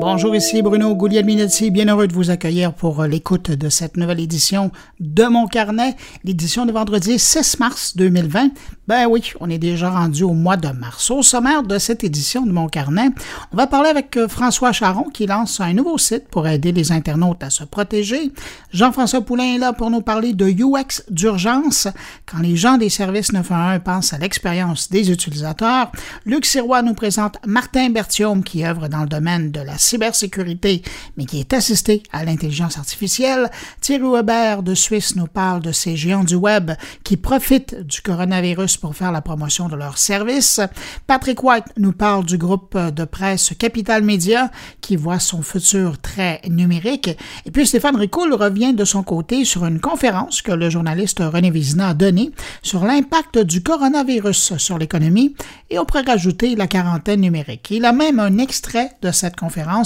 Bonjour, ici Bruno Guglielminetti, bien heureux de vous accueillir pour l'écoute de cette nouvelle édition de Mon Carnet, l'édition de vendredi 6 mars 2020. Ben oui, on est déjà rendu au mois de mars. Au sommaire de cette édition de Mon Carnet, on va parler avec euh, François Charon qui lance un nouveau site pour aider les internautes à se protéger. Jean-François Poulain est là pour nous parler de UX d'urgence quand les gens des services 911 pensent à l'expérience des utilisateurs. Luc Sirois nous présente Martin Bertium qui œuvre dans le domaine de la cybersécurité mais qui est assisté à l'intelligence artificielle. Thierry Weber de Suisse nous parle de ces géants du web qui profitent du coronavirus pour faire la promotion de leurs services. Patrick White nous parle du groupe de presse Capital Media qui voit son futur très numérique. Et puis Stéphane Ricoul revient de son côté sur une conférence que le journaliste René Vizina a donnée sur l'impact du coronavirus sur l'économie et on pourrait rajouter la quarantaine numérique. Il a même un extrait de cette conférence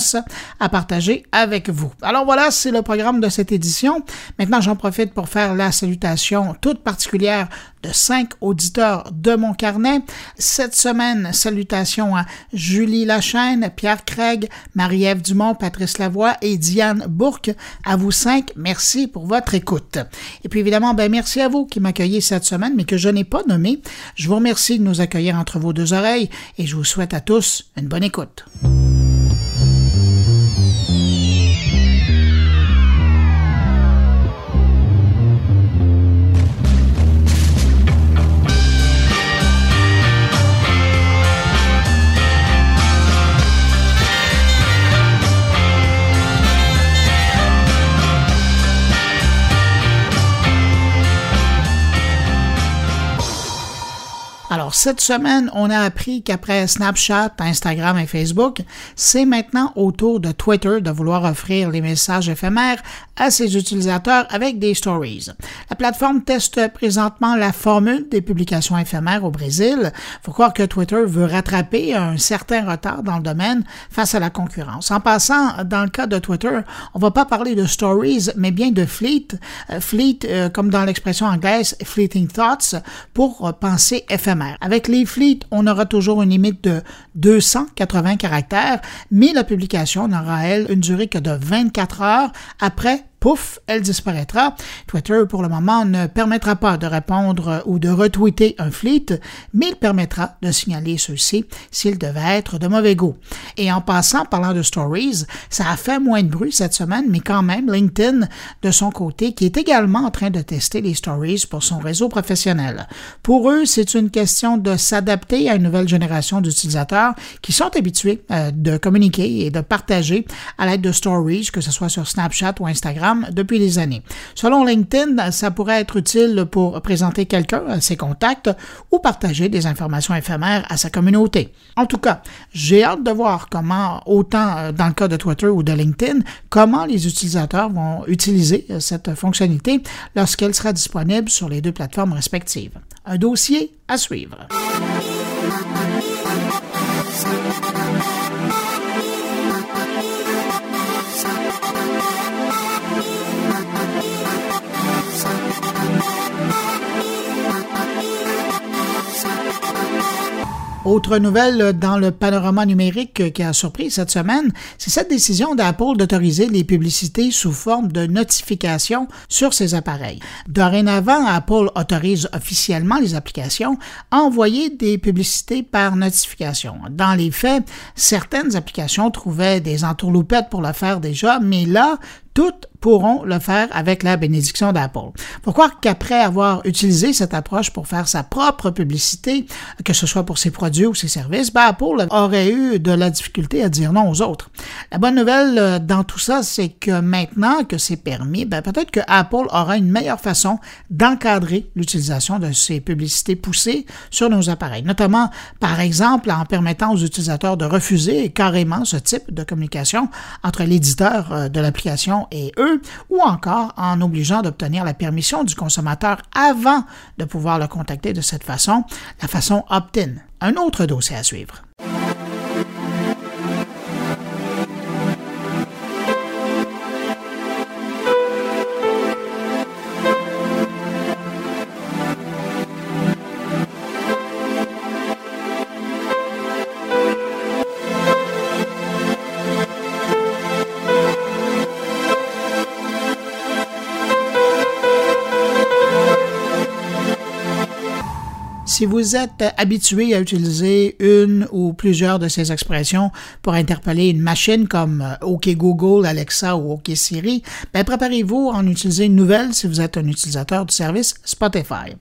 à partager avec vous. Alors voilà, c'est le programme de cette édition. Maintenant, j'en profite pour faire la salutation toute particulière de cinq auditeurs de mon carnet. Cette semaine, salutations à Julie Lachaine, Pierre Craig, Marie-Ève Dumont, Patrice Lavoie et Diane Bourque. À vous cinq, merci pour votre écoute. Et puis évidemment, ben merci à vous qui m'accueillez cette semaine, mais que je n'ai pas nommé. Je vous remercie de nous accueillir entre vos deux oreilles et je vous souhaite à tous une bonne écoute. Alors, cette semaine, on a appris qu'après Snapchat, Instagram et Facebook, c'est maintenant au tour de Twitter de vouloir offrir les messages éphémères à ses utilisateurs avec des stories. La plateforme teste présentement la formule des publications éphémères au Brésil. Faut croire que Twitter veut rattraper un certain retard dans le domaine face à la concurrence. En passant, dans le cas de Twitter, on va pas parler de stories, mais bien de fleet. Euh, fleet, euh, comme dans l'expression anglaise, fleeting thoughts, pour penser éphémère. Avec les on aura toujours une limite de 280 caractères, mais la publication n'aura, elle, une durée que de 24 heures après pouf, elle disparaîtra. Twitter, pour le moment, ne permettra pas de répondre ou de retweeter un fleet, mais il permettra de signaler ceux-ci s'ils devaient être de mauvais goût. Et en passant, parlant de stories, ça a fait moins de bruit cette semaine, mais quand même, LinkedIn, de son côté, qui est également en train de tester les stories pour son réseau professionnel. Pour eux, c'est une question de s'adapter à une nouvelle génération d'utilisateurs qui sont habitués euh, de communiquer et de partager à l'aide de stories, que ce soit sur Snapchat ou Instagram, depuis des années. Selon LinkedIn, ça pourrait être utile pour présenter quelqu'un à ses contacts ou partager des informations éphémères à sa communauté. En tout cas, j'ai hâte de voir comment, autant euh, dans le cas de Twitter ou de LinkedIn, comment les utilisateurs vont utiliser euh, cette fonctionnalité lorsqu'elle sera disponible sur les deux plateformes respectives. Un dossier à suivre. Autre nouvelle dans le panorama numérique qui a surpris cette semaine, c'est cette décision d'Apple d'autoriser les publicités sous forme de notification sur ses appareils. Dorénavant, Apple autorise officiellement les applications à envoyer des publicités par notification. Dans les faits, certaines applications trouvaient des entourloupettes pour le faire déjà, mais là, toutes pourront le faire avec la bénédiction d'Apple. Pourquoi qu'après avoir utilisé cette approche pour faire sa propre publicité, que ce soit pour ses produits ou ses services, ben Apple aurait eu de la difficulté à dire non aux autres. La bonne nouvelle euh, dans tout ça, c'est que maintenant que c'est permis, ben peut-être que Apple aura une meilleure façon d'encadrer l'utilisation de ces publicités poussées sur nos appareils, notamment par exemple en permettant aux utilisateurs de refuser carrément ce type de communication entre l'éditeur euh, de l'application et eux ou encore en obligeant d'obtenir la permission du consommateur avant de pouvoir le contacter de cette façon, la façon opt-in. Un autre dossier à suivre. Si vous êtes habitué à utiliser une ou plusieurs de ces expressions pour interpeller une machine comme euh, OK Google, Alexa ou OK Siri, ben préparez-vous à en utiliser une nouvelle si vous êtes un utilisateur du service Spotify.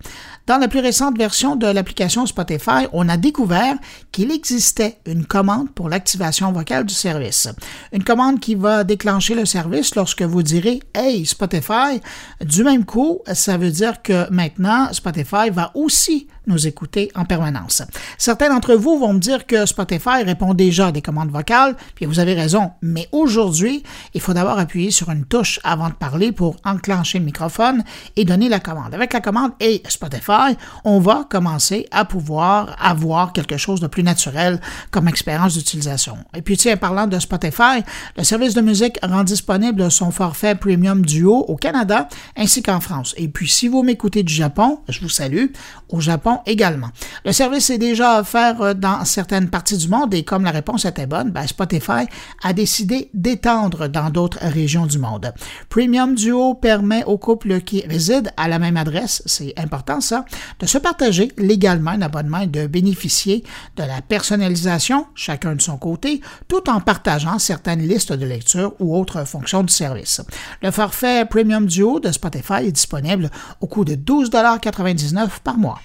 Dans la plus récente version de l'application Spotify, on a découvert qu'il existait une commande pour l'activation vocale du service. Une commande qui va déclencher le service lorsque vous direz Hey Spotify. Du même coup, ça veut dire que maintenant Spotify va aussi nous écouter en permanence. Certains d'entre vous vont me dire que Spotify répond déjà à des commandes vocales, puis vous avez raison, mais aujourd'hui, il faut d'abord appuyer sur une touche avant de parler pour enclencher le microphone et donner la commande. Avec la commande Hey Spotify, on va commencer à pouvoir avoir quelque chose de plus naturel comme expérience d'utilisation. Et puis tiens, parlant de Spotify, le service de musique rend disponible son forfait Premium Duo au Canada ainsi qu'en France. Et puis si vous m'écoutez du Japon, je vous salue. Au Japon, également. Le service est déjà offert euh, dans certaines parties du monde et comme la réponse était bonne, ben, Spotify a décidé d'étendre dans d'autres régions du monde. Premium Duo permet aux couples qui résident à la même adresse, c'est important ça, de se partager légalement un abonnement et de bénéficier de la personnalisation, chacun de son côté, tout en partageant certaines listes de lecture ou autres fonctions du service. Le forfait Premium Duo de Spotify est disponible au coût de 12,99 par mois.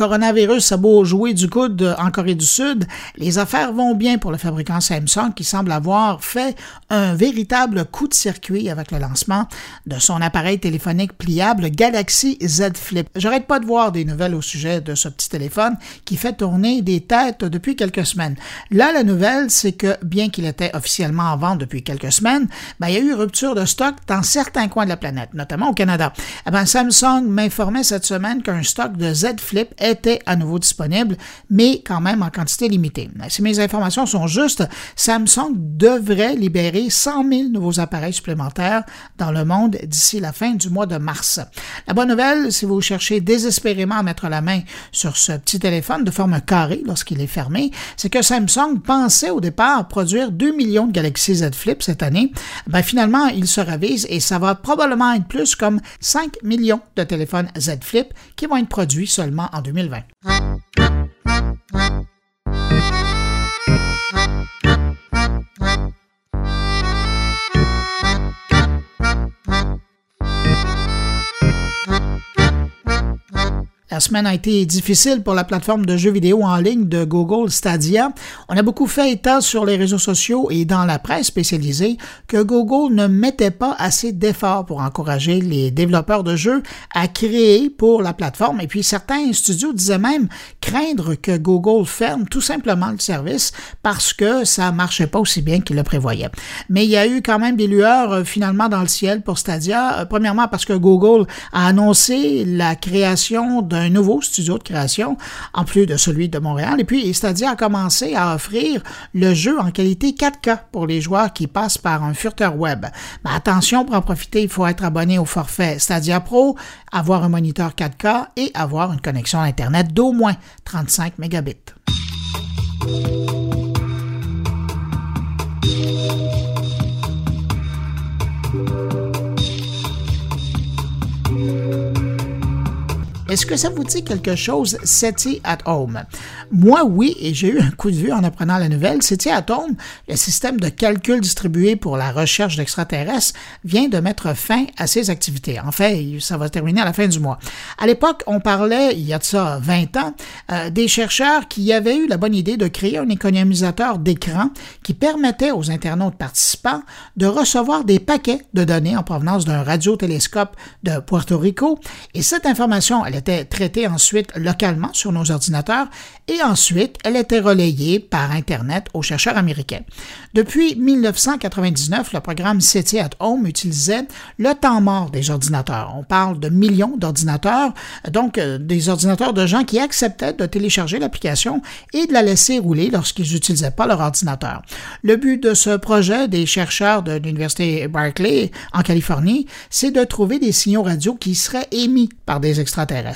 Coronavirus a beau jouer du coude en Corée du Sud, les affaires vont bien pour le fabricant Samsung qui semble avoir fait un véritable coup de circuit avec le lancement de son appareil téléphonique pliable Galaxy Z Flip. J'arrête pas de voir des nouvelles au sujet de ce petit téléphone qui fait tourner des têtes depuis quelques semaines. Là, la nouvelle, c'est que bien qu'il était officiellement en vente depuis quelques semaines, ben, il y a eu rupture de stock dans certains coins de la planète, notamment au Canada. Eh ben, Samsung m'informait cette semaine qu'un stock de Z Flip était à nouveau disponible, mais quand même en quantité limitée. Si mes informations sont justes, Samsung devrait libérer 100 000 nouveaux appareils supplémentaires dans le monde d'ici la fin du mois de mars. La bonne nouvelle, si vous cherchez désespérément à mettre la main sur ce petit téléphone de forme carrée lorsqu'il est fermé, c'est que Samsung pensait au départ produire 2 millions de Galaxy Z Flip cette année. Ben, finalement, il se ravise et ça va probablement être plus comme 5 millions de téléphones Z Flip qui vont être produits seulement en 2020. Milvern. La semaine a été difficile pour la plateforme de jeux vidéo en ligne de Google Stadia. On a beaucoup fait état sur les réseaux sociaux et dans la presse spécialisée que Google ne mettait pas assez d'efforts pour encourager les développeurs de jeux à créer pour la plateforme. Et puis certains studios disaient même craindre que Google ferme tout simplement le service parce que ça marchait pas aussi bien qu'ils le prévoyaient. Mais il y a eu quand même des lueurs euh, finalement dans le ciel pour Stadia. Euh, premièrement parce que Google a annoncé la création d'un un nouveau studio de création, en plus de celui de Montréal. Et puis, Stadia a commencé à offrir le jeu en qualité 4K pour les joueurs qui passent par un furteur web. Mais attention, pour en profiter, il faut être abonné au forfait Stadia Pro, avoir un moniteur 4K et avoir une connexion Internet d'au moins 35 mégabits. Est-ce que ça vous dit quelque chose, SETI at Home? Moi, oui, et j'ai eu un coup de vue en apprenant la nouvelle. SETI at Home, le système de calcul distribué pour la recherche d'extraterrestres, vient de mettre fin à ses activités. En fait, ça va terminer à la fin du mois. À l'époque, on parlait, il y a de ça 20 ans, euh, des chercheurs qui avaient eu la bonne idée de créer un économisateur d'écran qui permettait aux internautes participants de recevoir des paquets de données en provenance d'un radiotélescope de Puerto Rico. Et cette information, elle était traitée ensuite localement sur nos ordinateurs et ensuite elle était relayée par Internet aux chercheurs américains. Depuis 1999, le programme City at Home utilisait le temps mort des ordinateurs. On parle de millions d'ordinateurs, donc euh, des ordinateurs de gens qui acceptaient de télécharger l'application et de la laisser rouler lorsqu'ils n'utilisaient pas leur ordinateur. Le but de ce projet des chercheurs de l'Université Berkeley en Californie, c'est de trouver des signaux radio qui seraient émis par des extraterrestres.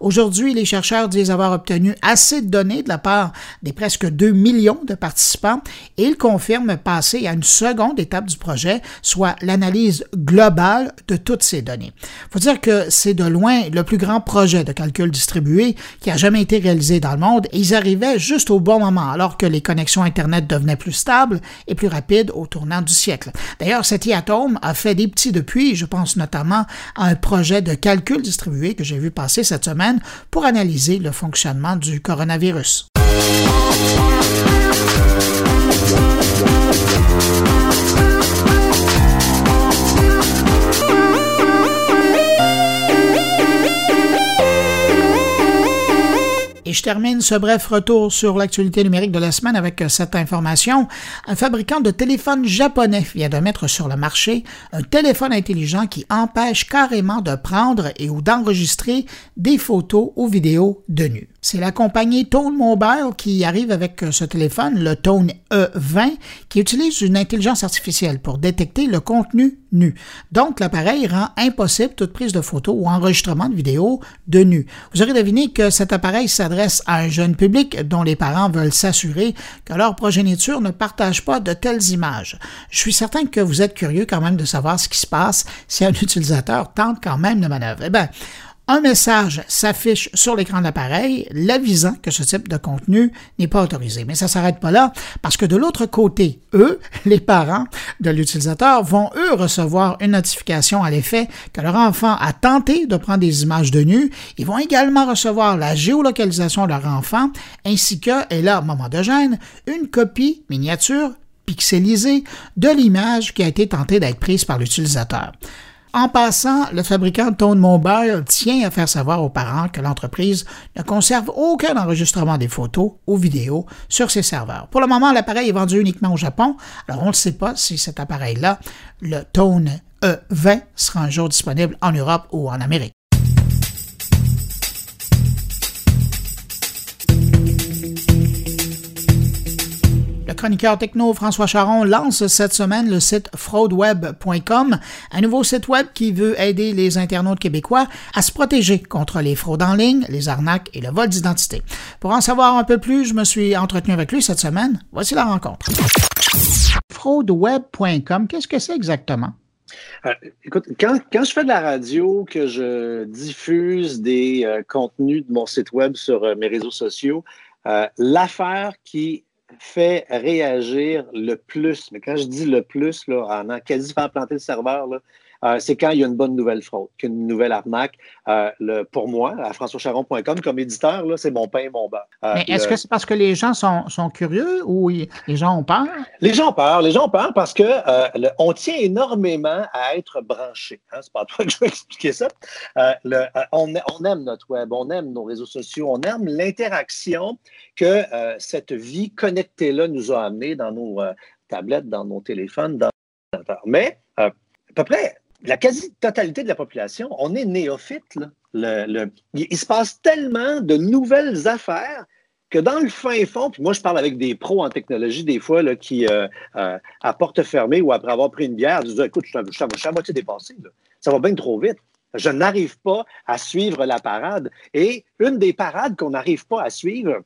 Aujourd'hui, les chercheurs disent avoir obtenu assez de données de la part des presque 2 millions de participants et ils confirment passer à une seconde étape du projet, soit l'analyse globale de toutes ces données. Faut dire que c'est de loin le plus grand projet de calcul distribué qui a jamais été réalisé dans le monde et ils arrivaient juste au bon moment alors que les connexions Internet devenaient plus stables et plus rapides au tournant du siècle. D'ailleurs, cet Atome a fait des petits depuis, je pense notamment à un projet de calcul distribué que j'ai vu passer cette semaine pour analyser le fonctionnement du coronavirus. Et je termine ce bref retour sur l'actualité numérique de la semaine avec cette information. Un fabricant de téléphones japonais vient de mettre sur le marché un téléphone intelligent qui empêche carrément de prendre et ou d'enregistrer des photos ou vidéos de nu. C'est la compagnie Tone Mobile qui arrive avec ce téléphone, le Tone E20, qui utilise une intelligence artificielle pour détecter le contenu nu. Donc, l'appareil rend impossible toute prise de photos ou enregistrement de vidéos de nu. Vous aurez deviné que cet appareil s'adresse à un jeune public dont les parents veulent s'assurer que leur progéniture ne partage pas de telles images. Je suis certain que vous êtes curieux quand même de savoir ce qui se passe si un utilisateur tente quand même de manœuvre. Eh bien, un message s'affiche sur l'écran de l'appareil l'avisant que ce type de contenu n'est pas autorisé. Mais ça s'arrête pas là parce que de l'autre côté, eux, les parents de l'utilisateur, vont eux recevoir une notification à l'effet que leur enfant a tenté de prendre des images de nu. Ils vont également recevoir la géolocalisation de leur enfant ainsi que, et là, moment de gêne, une copie miniature pixelisée de l'image qui a été tentée d'être prise par l'utilisateur. En passant, le fabricant Tone Mobile tient à faire savoir aux parents que l'entreprise ne conserve aucun enregistrement des photos ou vidéos sur ses serveurs. Pour le moment, l'appareil est vendu uniquement au Japon, alors on ne sait pas si cet appareil-là, le Tone E20, sera un jour disponible en Europe ou en Amérique. Chroniqueur techno François Charon lance cette semaine le site fraudeweb.com, un nouveau site web qui veut aider les internautes québécois à se protéger contre les fraudes en ligne, les arnaques et le vol d'identité. Pour en savoir un peu plus, je me suis entretenu avec lui cette semaine. Voici la rencontre. Fraudeweb.com, qu'est-ce que c'est exactement? Euh, écoute, quand, je fais de la radio, que je diffuse des euh, contenus de mon site web sur euh, mes réseaux sociaux, l'affaire qui fait réagir le plus, mais quand je dis le plus, là, en quasi faire planter le serveur, euh, c'est quand il y a une bonne nouvelle fraude, qu'une nouvelle arnaque. Euh, le, pour moi, à françoischaron.com, comme éditeur, c'est mon pain et mon beurre. Euh, Mais est-ce que c'est parce que les gens sont, sont, curieux ou les gens ont peur? Les gens ont peur. Les gens ont peur parce que on tient énormément à être branché. Hein? C'est pas toi que je vais expliquer ça. Le, on, on, aime notre web, on aime nos réseaux sociaux, on aime l'interaction que cette vie connectée-là nous a amené dans nos tablettes, dans nos téléphones, dans Mais à peu près la quasi-totalité de la population, on est néophyte. Il, se passe tellement de nouvelles affaires que dans le fin fond, puis moi je parle avec des pros en technologie des fois qui, euh, euh, à porte fermée ou après avoir pris une bière, disent Écoute, je, suis à moitié dépassé. Ça va bien trop vite. Je n'arrive pas à suivre la parade. Et une des parades qu'on n'arrive pas à suivre,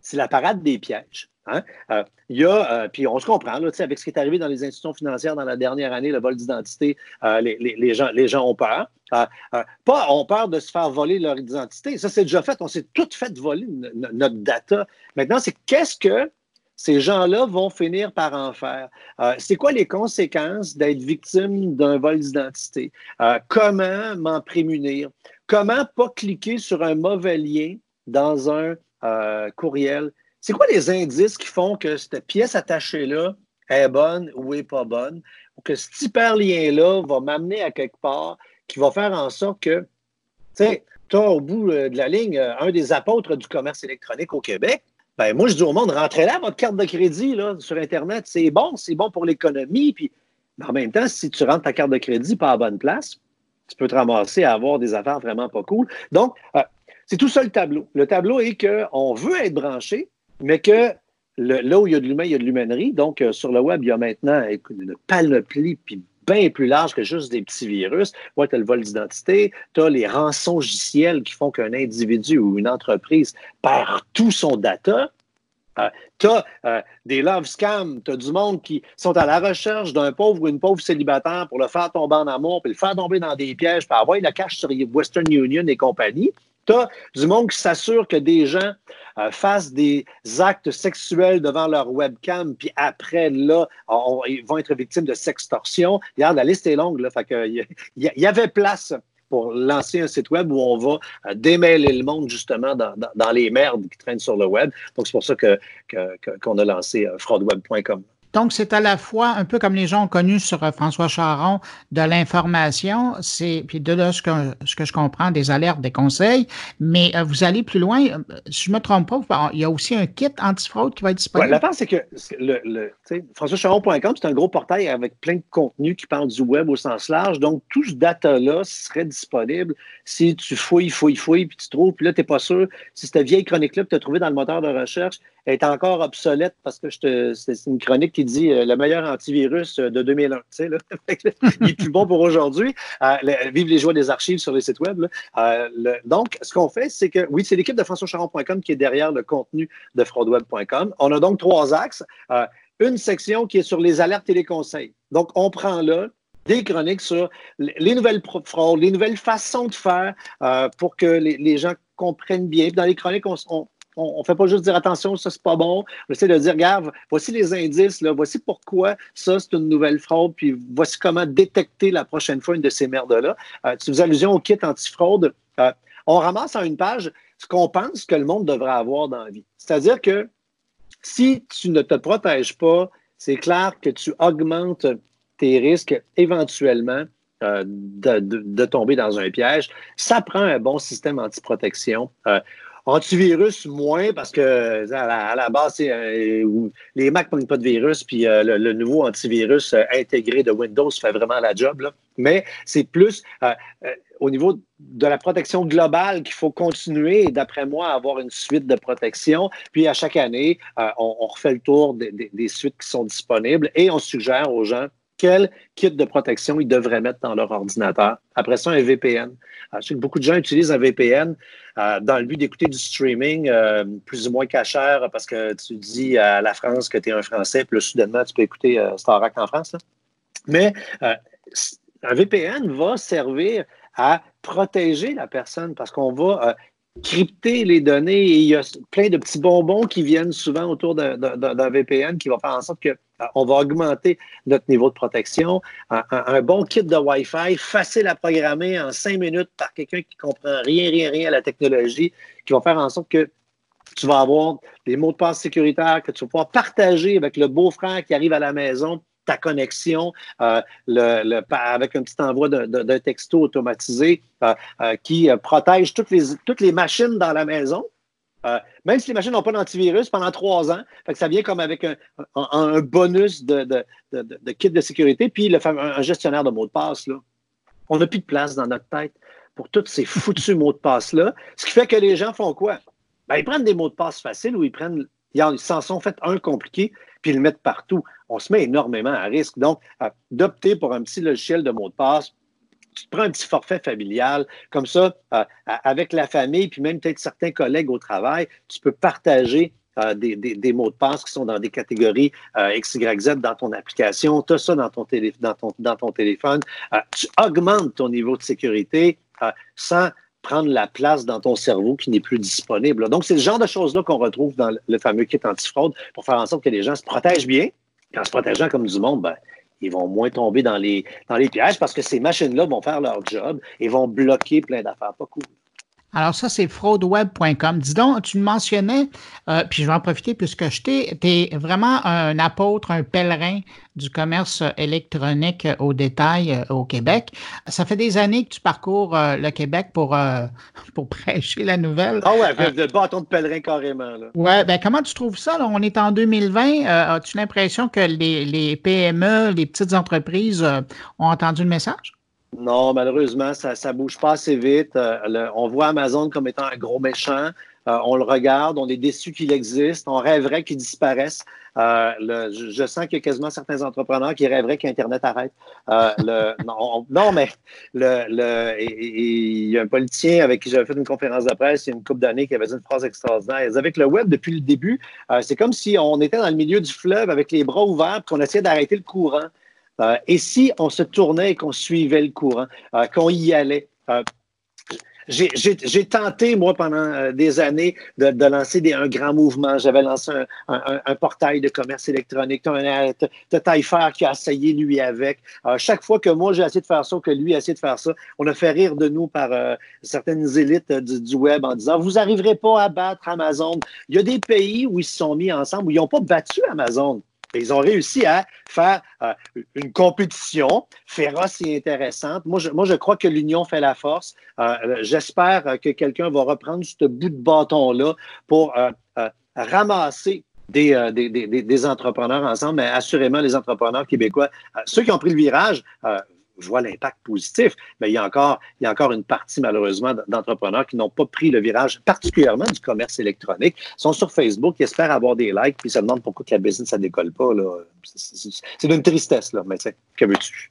c'est la parade des pièges. Hein? Euh, il y a, euh, puis on se comprend, là, avec ce qui est arrivé dans les institutions financières dans la dernière année, le vol d'identité, euh, les, gens, les gens ont peur. pas ont peur de se faire voler leur identité. Ça, c'est déjà fait. On s'est tout fait voler notre data. Maintenant, c'est qu'est-ce que ces gens-là vont finir par en faire? c'est quoi les conséquences d'être victime d'un vol d'identité? comment m'en prémunir? Comment pas cliquer sur un mauvais lien dans un courriel c'est quoi les indices qui font que cette pièce attachée-là est bonne ou est pas bonne, ou que cet hyperlien-là va m'amener à quelque part, qui va faire en sorte que, tu sais, as au bout de la ligne un des apôtres du commerce électronique au Québec. Ben, moi, je dis au monde, rentrez là votre carte de crédit là, sur Internet. C'est bon, c'est bon pour l'économie. Puis, en même temps, si tu rentres ta carte de crédit pas à bonne place, tu peux te ramasser à avoir des affaires vraiment pas cool. Donc, c'est tout ça le tableau. Le tableau est qu'on veut être branché, mais que là où il y a de l'humain, il y a de l'humainerie. Donc, euh, sur le web, il y a maintenant une panoplie puis bien plus large que juste des petits virus. Ouais, tu as le vol d'identité, tu as les rançons logiciels qui font qu'un individu ou une entreprise perd tout son data. Euh, tu as euh, des love scams, tu as du monde qui sont à la recherche d'un pauvre ou une pauvre célibataire pour le faire tomber en amour, puis le faire tomber dans des pièges, puis avoir la cache sur Western Union et compagnie. Tu du monde qui s'assure que des gens euh, fassent des actes sexuels devant leur webcam, puis après, là, ils vont être victimes de sextorsion. Regarde, la liste est longue, là. Fait que, il y, avait place pour lancer un site web où on va euh, démêler le monde justement dans, les merdes qui traînent sur le web. Donc, c'est pour ça qu'on a lancé euh, fraudeweb.com. Donc, c'est à la fois un peu comme les gens ont connu sur euh, François Charon de l'information, c'est puis de ce que, ce que je comprends des alertes, des conseils, mais euh, vous allez plus loin. Euh, si je ne me trompe pas, il y a aussi un kit antifraude qui va être disponible? la part, c'est que le, le françoischaron.com, c'est un gros portail avec plein de contenus qui parlent du web au sens large. Donc, tout ce data-là serait disponible si tu fouilles, fouilles, fouilles, puis tu trouves, puis là, tu n'es pas sûr si cette vieille chronique-là que tu as trouvée dans le moteur de recherche est encore obsolète parce que c'est une chronique qui dit euh, le meilleur antivirus euh, de 2001. Tu sais, là. Il est plus bon pour aujourd'hui. Euh, vive les joies des archives sur les sites web. donc, ce qu'on fait, c'est que, oui, c'est l'équipe de françoischaron.com qui est derrière le contenu de fraudweb.com. On a donc trois axes. une section qui est sur les alertes et les conseils. Donc, on prend là des chroniques sur les nouvelles fraudes, les nouvelles façons de faire pour que les, gens comprennent bien. dans les chroniques, on, on ne fait pas juste dire attention, ça c'est pas bon. On essaie de dire, regarde, voici les indices, voici pourquoi ça c'est une nouvelle fraude, puis voici comment détecter la prochaine fois une de ces merdes-là. Euh, tu fais allusion au kit antifraude. Euh, on ramasse en une page ce qu'on pense que le monde devrait avoir dans la vie. C'est-à-dire que si tu ne te protèges pas, c'est clair que tu augmentes tes risques éventuellement euh, de, tomber dans un piège. Ça prend un bon système antiprotection. Antivirus, moins, parce que à la, base, euh, les Mac ne pas de virus, puis euh, le, nouveau antivirus euh, intégré de Windows fait vraiment la job. Mais c'est plus au niveau de la protection globale qu'il faut continuer, d'après moi, à avoir une suite de protection. Puis à chaque année, on, refait le tour des suites qui sont disponibles et on suggère aux gens quel kit de protection ils devraient mettre dans leur ordinateur. Après ça, un VPN. Euh, je sais que beaucoup de gens utilisent un VPN euh, dans le but d'écouter du streaming euh, plus ou moins cachère parce que tu dis à la France que tu es un Français, puis là, soudainement, tu peux écouter Starac en France. Mais un VPN va servir à protéger la personne parce qu'on va crypter les données et il y a plein de petits bonbons qui viennent souvent autour d'un VPN qui va faire en sorte que euh, on va augmenter notre niveau de protection. Un, bon kit de Wi-Fi, facile à programmer en cinq minutes par quelqu'un qui comprend rien, rien, rien à la technologie, qui va faire en sorte que tu vas avoir des mots de passe sécuritaires que tu vas pouvoir partager avec le beau-frère qui arrive à la maison ta connexion euh, avec un petit envoi d'un texto automatisé euh, qui protège toutes les machines dans la maison euh, même si les machines n'ont pas d'antivirus pendant trois ans, ça vient comme avec un, bonus de, kit de sécurité, puis le, un, gestionnaire de mots de passe. Là. On n'a plus de place dans notre tête pour tous ces foutus mots de passe-là. Ce qui fait que les gens font quoi? Ben, ils prennent des mots de passe faciles ou ils prennent, ils s'en sont fait un compliqué, puis ils le mettent partout. On se met énormément à risque. Donc, d'opter pour un petit logiciel de mots de passe, tu te prends un petit forfait familial, comme ça, euh, avec la famille, puis même peut-être certains collègues au travail, tu peux partager euh, des, mots de passe qui sont dans des catégories euh, XYZ dans ton application. Tu as ça dans ton, dans ton, téléphone. tu augmentes ton niveau de sécurité sans prendre la place dans ton cerveau qui n'est plus disponible. Donc, c'est le genre de choses-là qu'on retrouve dans le fameux kit antifraude pour faire en sorte que les gens se protègent bien. En se protégeant comme du monde, ben, ils vont moins tomber dans les, dans les pièges parce que ces machines-là vont faire leur job et vont bloquer plein d'affaires pas cool. Alors ça, c'est fraudeweb.com. Dis donc, tu me mentionnais, euh, puis je vais en profiter puisque je t'ai, es vraiment un apôtre, un pèlerin du commerce électronique au détail euh, au Québec. Ça fait des années que tu parcours euh, le Québec pour, pour prêcher la nouvelle. Ah ouais, le bâton de pèlerin carrément. Là. Ouais, ben comment tu trouves ça? On est en 2020. As-tu l'impression que les, les, PME, les petites entreprises ont entendu le message? Non, malheureusement, ça ne bouge pas assez vite. Euh, on voit Amazon comme étant un gros méchant. Euh, on le regarde, on est déçu qu'il existe, on rêverait qu'il disparaisse. Euh, je, sens qu'il y a quasiment certains entrepreneurs qui rêveraient qu'Internet arrête. non, mais il y a un politicien avec qui j'avais fait une conférence de presse il y a une couple d'années qui avait dit une phrase extraordinaire. Avec le web, depuis le début, c'est comme si on était dans le milieu du fleuve avec les bras ouverts qu'on essayait d'arrêter le courant. Euh, et si on se tournait et qu'on suivait le courant, euh, qu'on y allait? Euh, j'ai tenté, moi, pendant des années, de, lancer un grand mouvement. J'avais lancé un, portail de commerce électronique. Tu as Taillefer qui a essayé, lui, avec. chaque fois que moi, j'ai essayé de faire ça, que lui a essayé de faire ça, on a fait rire de nous par certaines élites du, web en disant, vous n'arriverez pas à battre Amazon. Il y a des pays où ils se sont mis ensemble, où ils n'ont pas battu Amazon ils ont réussi à faire euh, une compétition féroce et intéressante. Moi, je, moi, je crois que l'union fait la force. Euh, j'espère que quelqu'un va reprendre ce bout de bâton-là pour euh, ramasser des, des, des, entrepreneurs ensemble, mais assurément les entrepreneurs québécois, ceux qui ont pris le virage, je vois l'impact positif, mais il y, a encore, il y a encore une partie, malheureusement, d'entrepreneurs qui n'ont pas pris le virage, particulièrement du commerce électronique, sont sur Facebook, ils espèrent avoir des likes, puis ils se demandent pourquoi que la business, ça décolle pas. C'est d'une tristesse, là, mais que veux-tu?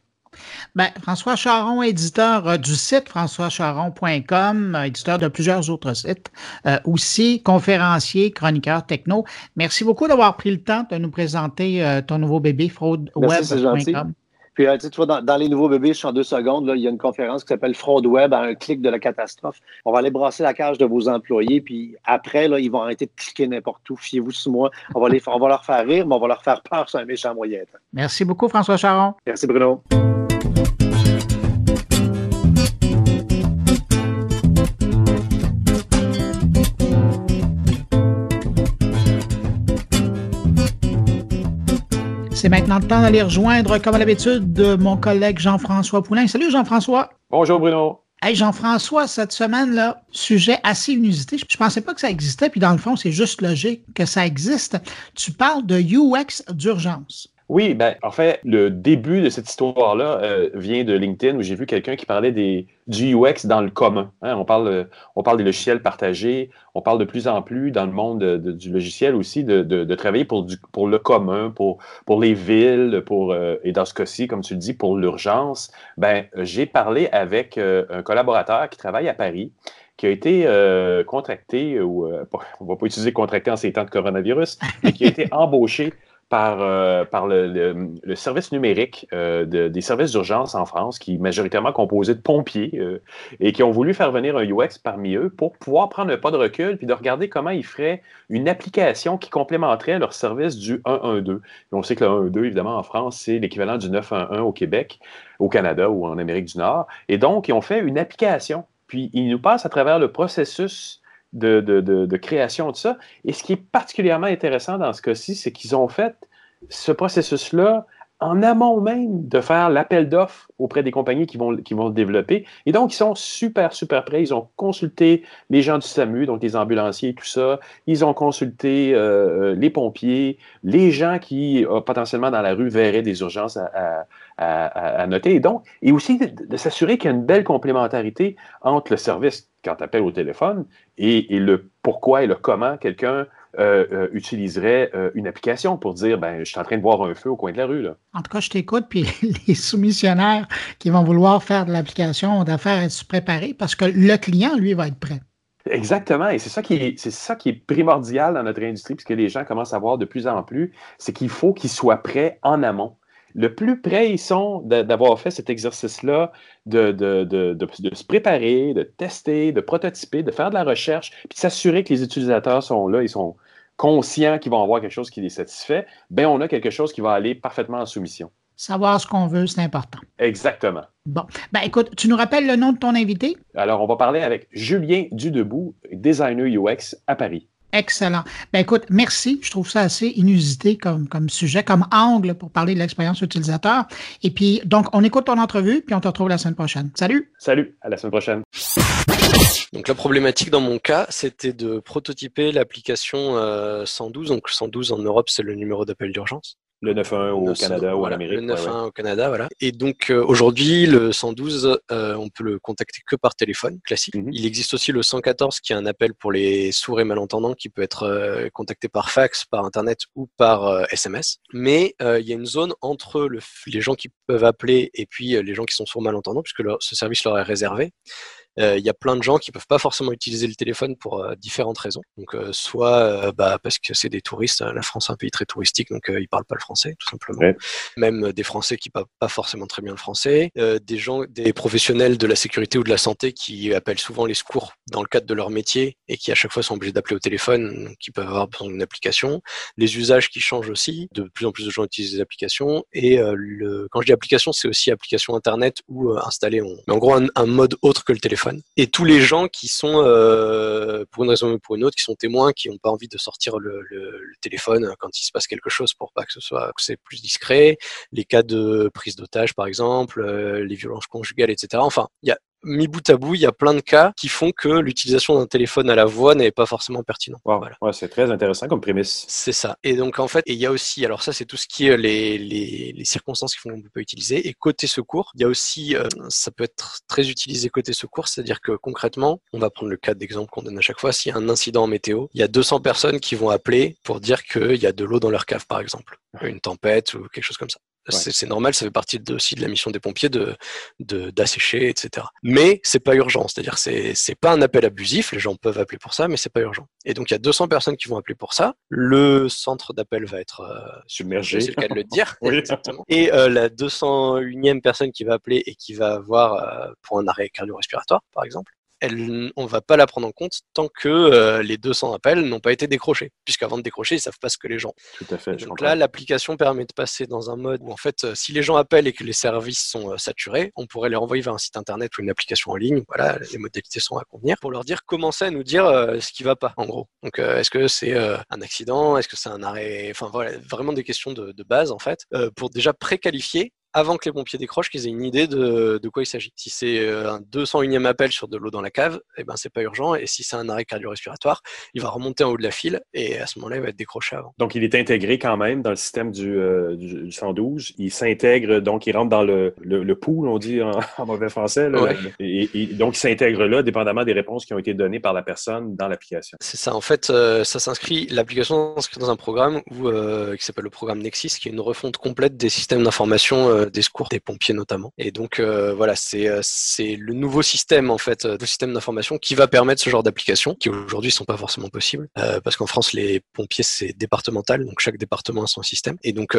Ben, François Charon, éditeur euh, du site françoischaron.com, euh, éditeur de plusieurs autres sites, euh, aussi conférencier, chroniqueur techno. Merci beaucoup d'avoir pris le temps de nous présenter ton nouveau bébé fraudeweb.com. Puis, euh, tu vois, dans, les nouveaux bébés, je suis en deux secondes, là, il y a une conférence qui s'appelle Fraude Web à un clic de la catastrophe. On va aller brasser la cage de vos employés, puis après, là, ils vont arrêter de cliquer n'importe où. Fiez-vous sur moi. On va, les, on va leur faire rire, mais on va leur faire peur sur un méchant moyen. Merci beaucoup, François Charon. Merci, Bruno. C'est maintenant le temps d'aller rejoindre, comme à l'habitude, mon collègue Jean-François Poulain. Salut Jean-François. Bonjour Bruno. Hey Jean-François, cette semaine-là, sujet assez inusité. Je, ne pensais pas que ça existait, puis dans le fond, c'est juste logique que ça existe. Tu parles de UX d'urgence. Oui, ben, en fait, le début de cette histoire-là euh, vient de LinkedIn où j'ai vu quelqu'un qui parlait des, du UX dans le commun. Hein. on, parle, on parle des logiciels partagés, on parle de plus en plus dans le monde du logiciel aussi de, de, travailler pour, du, pour le commun, pour, pour les villes, pour, euh, et dans ce cas-ci, comme tu le dis, pour l'urgence. Ben, j'ai parlé avec euh, un collaborateur qui travaille à Paris qui a été contracté, ou on ne va pas utiliser contracté en ces temps de coronavirus, mais qui a été embauché par, euh, le, service numérique euh, des services d'urgence en France, qui est majoritairement composé de pompiers, euh, et qui ont voulu faire venir un UX parmi eux pour pouvoir prendre un pas de recul puis de regarder comment ils feraient une application qui complémenterait leur service du 112. Et on sait que le 112, évidemment, en France, c'est l'équivalent du 911 au Québec, au Canada ou en Amérique du Nord. Et donc, ils ont fait une application. Puis, ils nous passent à travers le processus de, création de ça. Et ce qui est particulièrement intéressant dans ce cas-ci, c'est qu'ils ont fait ce processus-là en amont même de faire l'appel d'offres auprès des compagnies qui vont, qui vont le développer. Et donc, ils sont super, super prêts. Ils ont consulté les gens du SAMU, donc les ambulanciers et tout ça. Ils ont consulté euh, les pompiers, les gens qui, euh, potentiellement dans la rue, verraient des urgences à, à, noter. Et donc, et aussi de, s'assurer qu'il y a une belle complémentarité entre le service quand tu appelles au téléphone et, le pourquoi et le comment quelqu'un euh, euh, utiliserait euh, une application pour dire ben, je suis en train de voir un feu au coin de la rue. Là. En tout cas, je t'écoute, puis les soumissionnaires qui vont vouloir faire de l'application ont d'affaires à se préparer parce que le client, lui, va être prêt. Exactement, et c'est ça qui est, c'est ça qui est primordial dans notre industrie, puisque les gens commencent à voir de plus en plus, c'est qu'il faut qu'ils soient prêts en amont le plus près ils sont d'avoir fait cet exercice-là, de, de, se préparer, de tester, de prototyper, de faire de la recherche, puis de s'assurer que les utilisateurs sont là, ils sont conscients qu'ils vont avoir quelque chose qui les satisfait, ben on a quelque chose qui va aller parfaitement en soumission. Savoir ce qu'on veut, c'est important. Exactement. Bon. Ben écoute, tu nous rappelles le nom de ton invité? Alors, on va parler avec Julien Dudebout, designer UX à Paris. Excellent. Ben écoute, merci. Je trouve ça assez inusité comme, comme sujet, comme angle pour parler de l'expérience utilisateur. Et puis, donc, on écoute ton entrevue, puis on te retrouve la semaine prochaine. Salut. Salut. À la semaine prochaine. Donc la problématique dans mon cas, c'était de prototyper l'application 112. Euh, Donc 112 en Europe, c'est le numéro d'appel d'urgence. Le 9.1 au Canada ou en Amérique. Le 9.1 au Canada, voilà. Et donc euh, aujourd'hui, le 112, euh, on peut le contacter que par téléphone classique. Mhm. Il existe aussi le 114 qui est un appel pour les sourds et malentendants qui peut être euh, contacté par fax, par internet ou par SMS. Mais il y a une zone entre le, les gens qui peuvent appeler et puis les gens qui sont sourds malentendants puisque ce service leur est réservé. Euh, il y a plein de gens qui peuvent pas forcément utiliser le téléphone pour euh, différentes raisons. Donc euh, soit bah, parce que c'est des touristes, la France est un pays très touristique, donc ils parlent pas le français tout simplement. Même des Français qui parlent pas forcément très bien le français, des gens, des professionnels de la sécurité ou de la santé qui appellent souvent les secours dans le cadre de leur métier et qui à chaque fois sont obligés d'appeler au téléphone, qui peuvent avoir besoin d'une application. Les usages qui changent aussi, de plus en plus de gens utilisent des applications et le, quand je dis application, c'est aussi application internet ou installée. Mais en gros un, un mode autre que le téléphone et tous les gens qui sont, euh, pour une raison ou pour une autre, qui sont témoins, qui n'ont pas envie de sortir le, téléphone quand il se passe quelque chose pour pas que ce soit que c'est plus discret, les cas de prise d'otage par exemple, euh, les violences conjugales, etc. Enfin, il y a mis bout à bout, il y a plein de cas qui font que l'utilisation d'un téléphone à la voix n'est pas forcément pertinent. Voilà. Ouais, c'est très intéressant comme prémisse. C'est ça. Et donc en fait, il y a aussi, alors ça c'est tout ce qui est les, les, les circonstances qui font qu'on ne peut pas utiliser. Et côté secours, il y a aussi, euh, ça peut être très utilisé côté secours, c'est-à-dire que concrètement, on va prendre le cas d'exemple qu'on donne à chaque fois, s'il y a un incident en météo, il y a 200 personnes qui vont appeler pour dire qu'il y a de l'eau dans leur cave par exemple, une tempête ou quelque chose comme ça. C'est normal, ça fait partie de, aussi de la mission des pompiers de d'assécher, etc. Mais c'est pas urgent, c'est-à-dire c'est c'est pas un appel abusif, les gens peuvent appeler pour ça, mais c'est pas urgent. Et donc il y a 200 personnes qui vont appeler pour ça. Le centre d'appel va être euh, submergé, c'est le cas de le dire. Exactement. Et euh, la 201e personne qui va appeler et qui va avoir euh, pour un arrêt cardio-respiratoire, par exemple, elle, on va pas la prendre en compte tant que euh, les 200 appels n'ont pas été décrochés. Puisqu'avant de décrocher, ils savent pas ce que les gens. Tout à fait. Donc là, l'application permet de passer dans un mode où, en fait, euh, si les gens appellent et que les services sont euh, saturés, on pourrait les renvoyer vers un site internet ou une application en ligne. Voilà, les modalités sont à convenir pour leur dire, commencer à nous dire ce qui va pas, en gros. Donc, est-ce que c'est un accident? Est-ce que c'est un arrêt? Enfin, voilà, vraiment des questions de, de base, en fait, pour déjà préqualifier avant que les pompiers décrochent, qu'ils aient une idée de, de quoi il s'agit. Si c'est euh, un 201e appel sur de l'eau dans la cave, eh ben c'est pas urgent. Et si c'est un arrêt cardio-respiratoire, il va remonter en haut de la file et à ce moment-là, il va être décroché avant. Donc, il est intégré quand même dans le système du, euh, du 112. Il s'intègre, donc il rentre dans le, le, pool, on dit en, mauvais français. et, donc, il s'intègre là, dépendamment des réponses qui ont été données par la personne dans l'application. C'est ça. En fait, euh, ça s'inscrit, l'application s'inscrit dans un programme où, qui s'appelle le programme Nexis, qui est une refonte complète des systèmes d'information des secours, des pompiers notamment. Et donc euh, voilà, c'est euh, c'est le nouveau système en fait, euh, le système d'information qui va permettre ce genre d'applications qui aujourd'hui sont pas forcément possibles parce qu'en France les pompiers c'est départemental, donc chaque département a son système. Et donc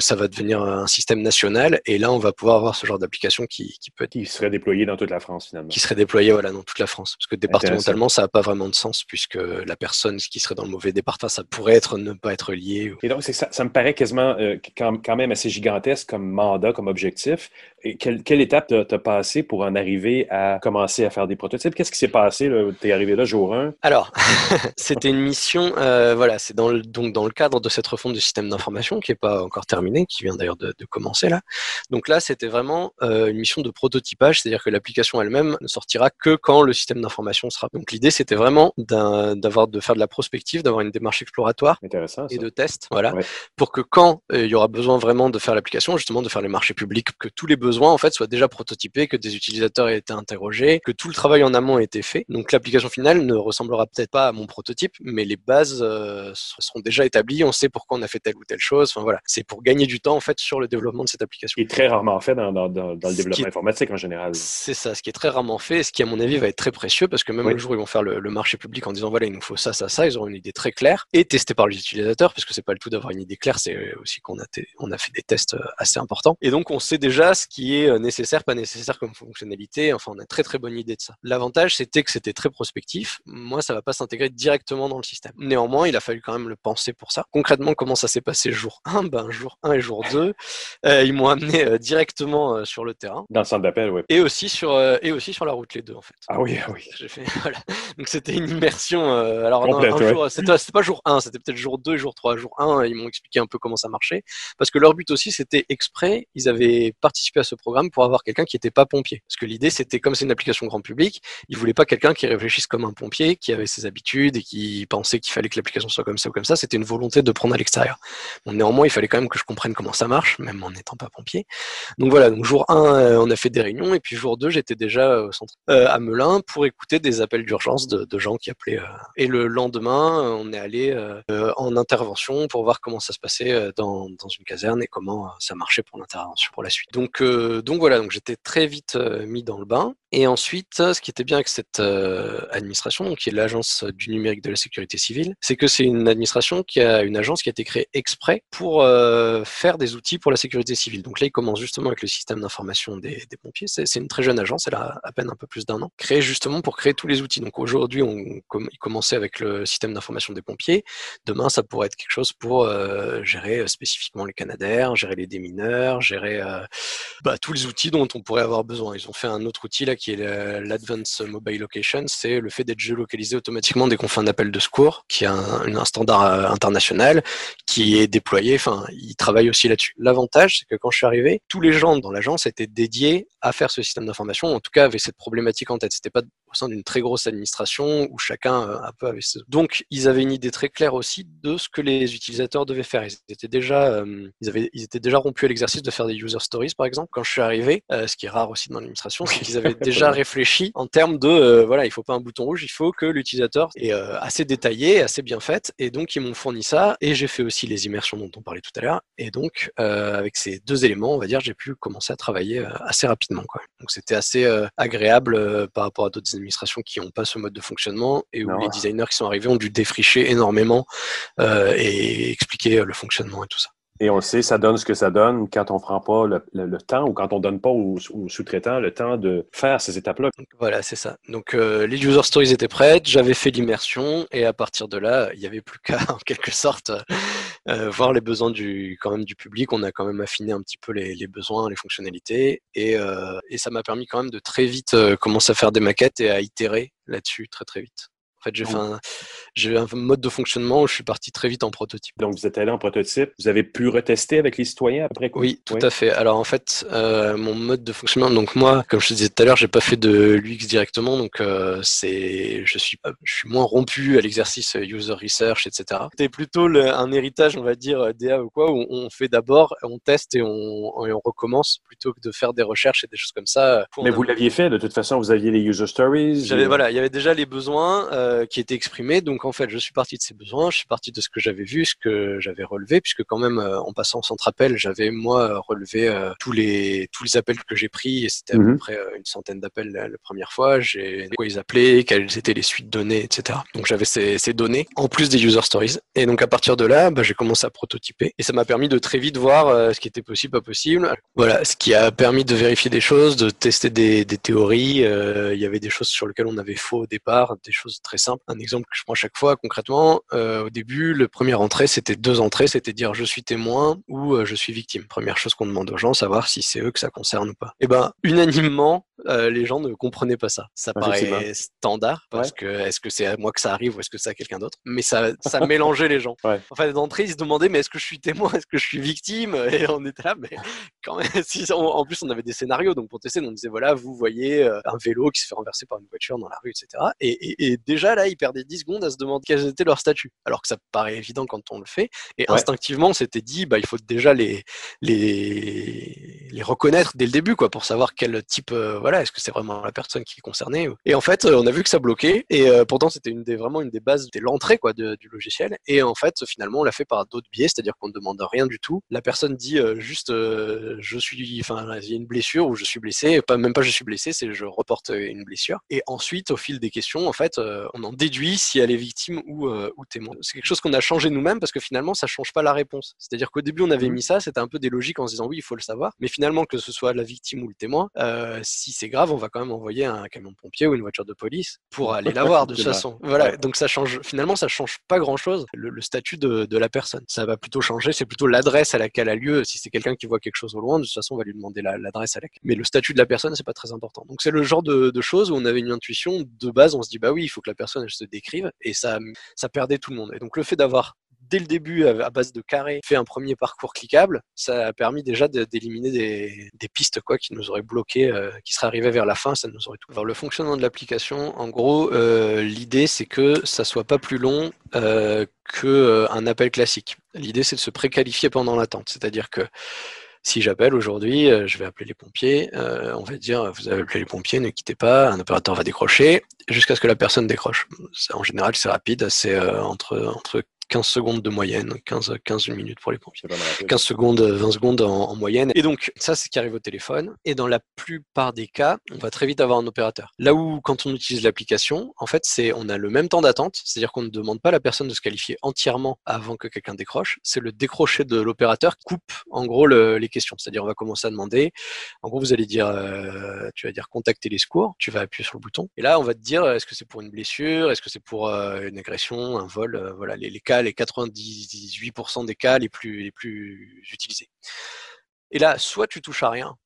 ça va devenir un système national et là on va pouvoir avoir ce genre d'application qui, qui peut être... qui serait déployé dans toute la France finalement. Qui serait déployé voilà dans toute la France parce que départementalement ça n'a pas vraiment de sens puisque la personne qui serait dans le mauvais département ça pourrait être ne pas être lié. Et donc ça, ça me paraît quasiment quand, quand, même assez gigantesque comme mandat comme objectif. Et quelle, quelle étape t'as passé pour en arriver à commencer à faire des prototypes? Qu'est-ce qui s'est passé? Tu es arrivé là jour 1? Alors, c'était une mission, euh, voilà, c'est dans le, donc dans le cadre de cette refonte du système d'information qui n'est pas encore terminée, qui vient d'ailleurs de, de, commencer là. Donc là, c'était vraiment euh, une mission de prototypage, c'est-à-dire que l'application elle-même ne sortira que quand le système d'information sera. Donc l'idée, c'était vraiment d'avoir de faire de la prospective, d'avoir une démarche exploratoire et de test, voilà, pour que quand euh, il y aura besoin vraiment de faire l'application, justement de faire les marchés publics, que tous les besoins en fait soient déjà prototypés, que des utilisateurs aient été interrogés, que tout le travail en amont ait été fait. Donc l'application finale ne ressemblera peut-être pas à mon prototype, mais les bases euh, seront déjà établies. On sait pourquoi on a fait telle ou telle chose. Enfin voilà, c'est pour gagner du temps en fait sur le développement de cette application. Qui est très rarement fait dans, dans, dans, le développement informatique en général. C'est ça, ce qui est très rarement fait, et ce qui à mon avis va être très précieux parce que même le jour où ils vont faire le, marché public en disant voilà il nous faut ça, ça, ça, ils auront une idée très claire et testée par les utilisateurs parce que c'est pas le tout d'avoir une idée claire, c'est aussi qu'on a, on a fait des tests euh, assez importants important. Et donc, on sait déjà ce qui est nécessaire, pas nécessaire comme fonctionnalité. Enfin, on a très très bonne idée de ça. L'avantage, c'était que c'était très prospectif. Moi, ça va pas s'intégrer directement dans le système. Néanmoins, il a fallu quand même le penser pour ça. Concrètement, comment ça s'est passé jour 1 Ben, jour 1 et jour 2, ils m'ont amené directement sur le terrain. Dans le centre d'appel, oui. Et aussi sur et aussi sur la route les deux en fait. Ah oui, ah oui. J'ai fait voilà. Donc c'était une immersion. alors un, jour, c'était pas jour 1, c'était peut-être jour 2 et jour 3. Jour 1, ils m'ont expliqué un peu comment ça marchait parce que leur but aussi c'était exprès, ils avaient participé à ce programme pour avoir quelqu'un qui n'était pas pompier. Parce que l'idée c'était comme c'est une application grand public, ils voulaient pas quelqu'un qui réfléchisse comme un pompier, qui avait ses habitudes et qui pensait qu'il fallait que l'application soit comme ça ou comme ça. C'était une volonté de prendre à l'extérieur. Néanmoins, il fallait quand même que je comprenne comment ça marche, même en n'étant pas pompier. Donc voilà, donc jour 1, euh, on a fait des réunions et puis jour 2, j'étais déjà au centre euh, à Melun pour écouter des appels d'urgence de, gens qui appelaient. Euh. Et le lendemain, on est allé en intervention pour voir comment ça se passait dans, dans une caserne et comment ça marchait pour l'intervention pour la suite. Donc, donc voilà, donc j'étais très vite mis dans le bain. Et ensuite, ce qui était bien avec cette administration, donc qui est l'agence du numérique de la sécurité civile, c'est que c'est une administration qui a une agence qui a été créée exprès pour faire des outils pour la sécurité civile. Donc là, il commence justement avec le système d'information des, pompiers. C'est une très jeune agence, elle a à peine un peu plus d'un an, créée justement pour créer tous les outils. Donc aujourd'hui, on il commençait avec le système d'information des pompiers. Demain, ça pourrait être quelque chose pour gérer spécifiquement les canadaires, gérer les démineurs, gérer bah, tous les outils dont on pourrait avoir besoin. Ils ont fait un autre outil là qui est l'Advanced Mobile Location, c'est le fait d'être géolocalisé automatiquement dès qu'on fait un appel de secours, qui est un, standard euh, international qui est déployé. Enfin, ils travaillent aussi là-dessus. L'avantage, c'est que quand je suis arrivé, tous les gens dans l'agence étaient dédiés à faire ce système d'information. En tout cas, avaient cette problématique en tête. C'était pas au sein d'une très grosse administration où chacun euh, un peu avait ce... donc ils avaient une idée très claire aussi de ce que les utilisateurs devaient faire ils étaient déjà euh, ils avaient ils étaient déjà rompus à l'exercice de faire des user stories par exemple quand je suis arrivé ce qui est rare aussi dans l'administration c'est qu'ils avaient déjà réfléchi en termes de euh, voilà, il faut pas un bouton rouge, il faut que l'utilisateur est euh, assez détaillé, assez bien fait. Et donc ils m'ont fourni ça. Et j'ai fait aussi les immersions dont on parlait tout à l'heure. Et donc euh, avec ces deux éléments, on va dire, j'ai pu commencer à travailler assez rapidement. Quoi. Donc c'était assez agréable par rapport à d'autres administrations qui n'ont pas ce mode de fonctionnement et où les designers qui sont arrivés ont dû défricher énormément et expliquer le fonctionnement et tout ça. Et on le sait, ça donne ce que ça donne quand on ne prend pas le, temps ou quand on ne donne pas aux, sous-traitants le temps de faire ces étapes-là. Voilà, c'est ça. Donc euh, les user stories étaient prêtes, j'avais fait l'immersion et à partir de là, il n'y avait plus qu'à en quelque sorte euh, voir les besoins du, quand même, du public. On a quand même affiné un petit peu les, besoins, les fonctionnalités et, euh, et ça m'a permis quand même de très vite commencer à faire des maquettes et à itérer là-dessus très très vite. Fait, j'ai fait un, j'ai un mode de fonctionnement où je suis parti très vite en prototype. Donc, vous êtes allé en prototype. Vous avez pu retester avec les citoyens après quoi? Oui, tout à fait. Alors, en fait, euh, mon mode de fonctionnement, donc moi, comme je te disais tout à l'heure, j'ai pas fait de l'UX directement, donc euh, c'est, je suis, je suis moins rompu à l'exercice user research, etc. C'était plutôt un héritage, on va dire, DA ou quoi, où on fait d'abord, on teste et on, on recommence plutôt que de faire des recherches et des choses comme ça. Mais vous l'aviez fait, de toute façon, vous aviez les user stories. J'avais, voilà, il y avait déjà les besoins. Euh, euh, qui était exprimé. Donc en fait, je suis parti de ces besoins, je suis parti de ce que j'avais vu, ce que j'avais relevé, puisque quand même euh, en passant sans appel, j'avais moi relevé euh, tous les tous les appels que j'ai pris et c'était à peu mhm. près une centaine d'appels la, première fois. J'ai quoi ils appelaient, quelles étaient les suites données, etc. Donc j'avais ces, ces, données en plus des user stories. Et donc à partir de là, bah, j'ai commencé à prototyper et ça m'a permis de très vite voir ce qui était possible, pas possible. Voilà, ce qui a permis de vérifier des choses, de tester des, des théories. Il y avait des choses sur lesquelles on avait faux au départ, des choses très simple. Un exemple que je prends à chaque fois, concrètement, euh, au début, le premier entrée, c'était deux entrées, c'était dire je suis témoin ou euh, je suis victime. Première chose qu'on demande aux gens, savoir si c'est eux que ça concerne ou pas. Et eh ben, unanimement, euh, les gens ne comprenaient pas ça. Ça paraît standard parce que est-ce que c'est à moi que ça arrive ou est-ce que c'est à quelqu'un d'autre? Mais ça, ça mélangeait les gens. En fait, d'entrée, ils se demandaient mais est-ce que je suis témoin, est-ce que je suis victime? Et on était là, mais quand même. Si, en plus, on avait des scénarios, donc pour tester, on disait voilà, vous voyez un vélo qui se fait renverser par une voiture dans la rue, etc. Et, et déjà là, ils perdaient 10 secondes à se demander quels étaient leurs statuts, alors que ça paraît évident quand on le fait. Et instinctivement, on s'était dit, bah, il faut déjà les, les, les reconnaître dès le début, quoi, pour savoir quel type, euh, voilà, est-ce que c'est vraiment la personne qui est concernée. Et en fait, on a vu que ça bloquait. Et euh, pourtant, c'était une des, vraiment une des bases, c'était l'entrée, quoi, du logiciel. Et en fait, finalement, on l'a fait par d'autres biais, c'est-à-dire qu'on ne demande rien du tout. La personne dit euh, juste, je suis, enfin, il y a une blessure ou je suis blessé, pas même pas je suis blessé, c'est je reporte une blessure. Et ensuite, au fil des questions, en fait, on en déduit si elle est victime ou, ou témoin. C'est quelque chose qu'on a changé nous-mêmes parce que finalement, ça change pas la réponse. C'est-à-dire qu'au début, on avait mmh. mis ça, c'était un peu des logiques en se disant oui, il faut le savoir. Mais finalement, que ce soit la victime ou le témoin, si c'est grave, on va quand même envoyer un camion de pompier ou une voiture de police pour aller la voir de toute façon. Voilà. Donc ça change. Finalement, ça change pas grand-chose le, statut de, de, la personne. Ça va plutôt changer. C'est plutôt l'adresse à laquelle a lieu. Si c'est quelqu'un qui voit quelque chose au loin, de toute façon, on va lui demander l'adresse à laquelle. Mais le statut de la personne, c'est pas très important. Donc c'est le genre de, de, choses où on avait une intuition de base. On se dit bah oui, il faut que la personne elle se décrive et ça ça perdait tout le monde. Et donc le fait d'avoir dès le début, à base de carré, fait un premier parcours cliquable, ça a permis déjà d'éliminer des, des, pistes quoi, qui nous auraient bloqué, euh, qui seraient arrivées vers la fin, ça nous aurait tout. Alors, le fonctionnement de l'application, en gros, euh, l'idée c'est que ça soit pas plus long euh, qu'un euh, appel classique. L'idée c'est de se préqualifier pendant l'attente, c'est-à-dire que si j'appelle aujourd'hui, je vais appeler les pompiers, on va dire vous avez appelé les pompiers, ne quittez pas, un opérateur va décrocher jusqu'à ce que la personne décroche. En général, c'est rapide, c'est entre, entre 15 secondes de moyenne, 15, 15 minutes pour les pompiers. 15 secondes, 20 secondes en, moyenne. Et donc, ça, c'est ce qui arrive au téléphone. Et dans la plupart des cas, on va très vite avoir un opérateur. Là où, quand on utilise l'application, en fait, c'est, on a le même temps d'attente. C'est-à-dire qu'on ne demande pas à la personne de se qualifier entièrement avant que quelqu'un décroche. C'est le décrocher de l'opérateur qui coupe, en gros, les questions. C'est-à-dire, on va commencer à demander. En gros, vous allez dire, euh, tu vas dire contacter les secours. Tu vas appuyer sur le bouton. Et là, on va te dire, est-ce que c'est pour une blessure? Est-ce que c'est pour euh, une agression, un vol? Euh, voilà, les, les cas les 98% des cas les plus, les plus utilisés. Et là, soit tu touches à rien,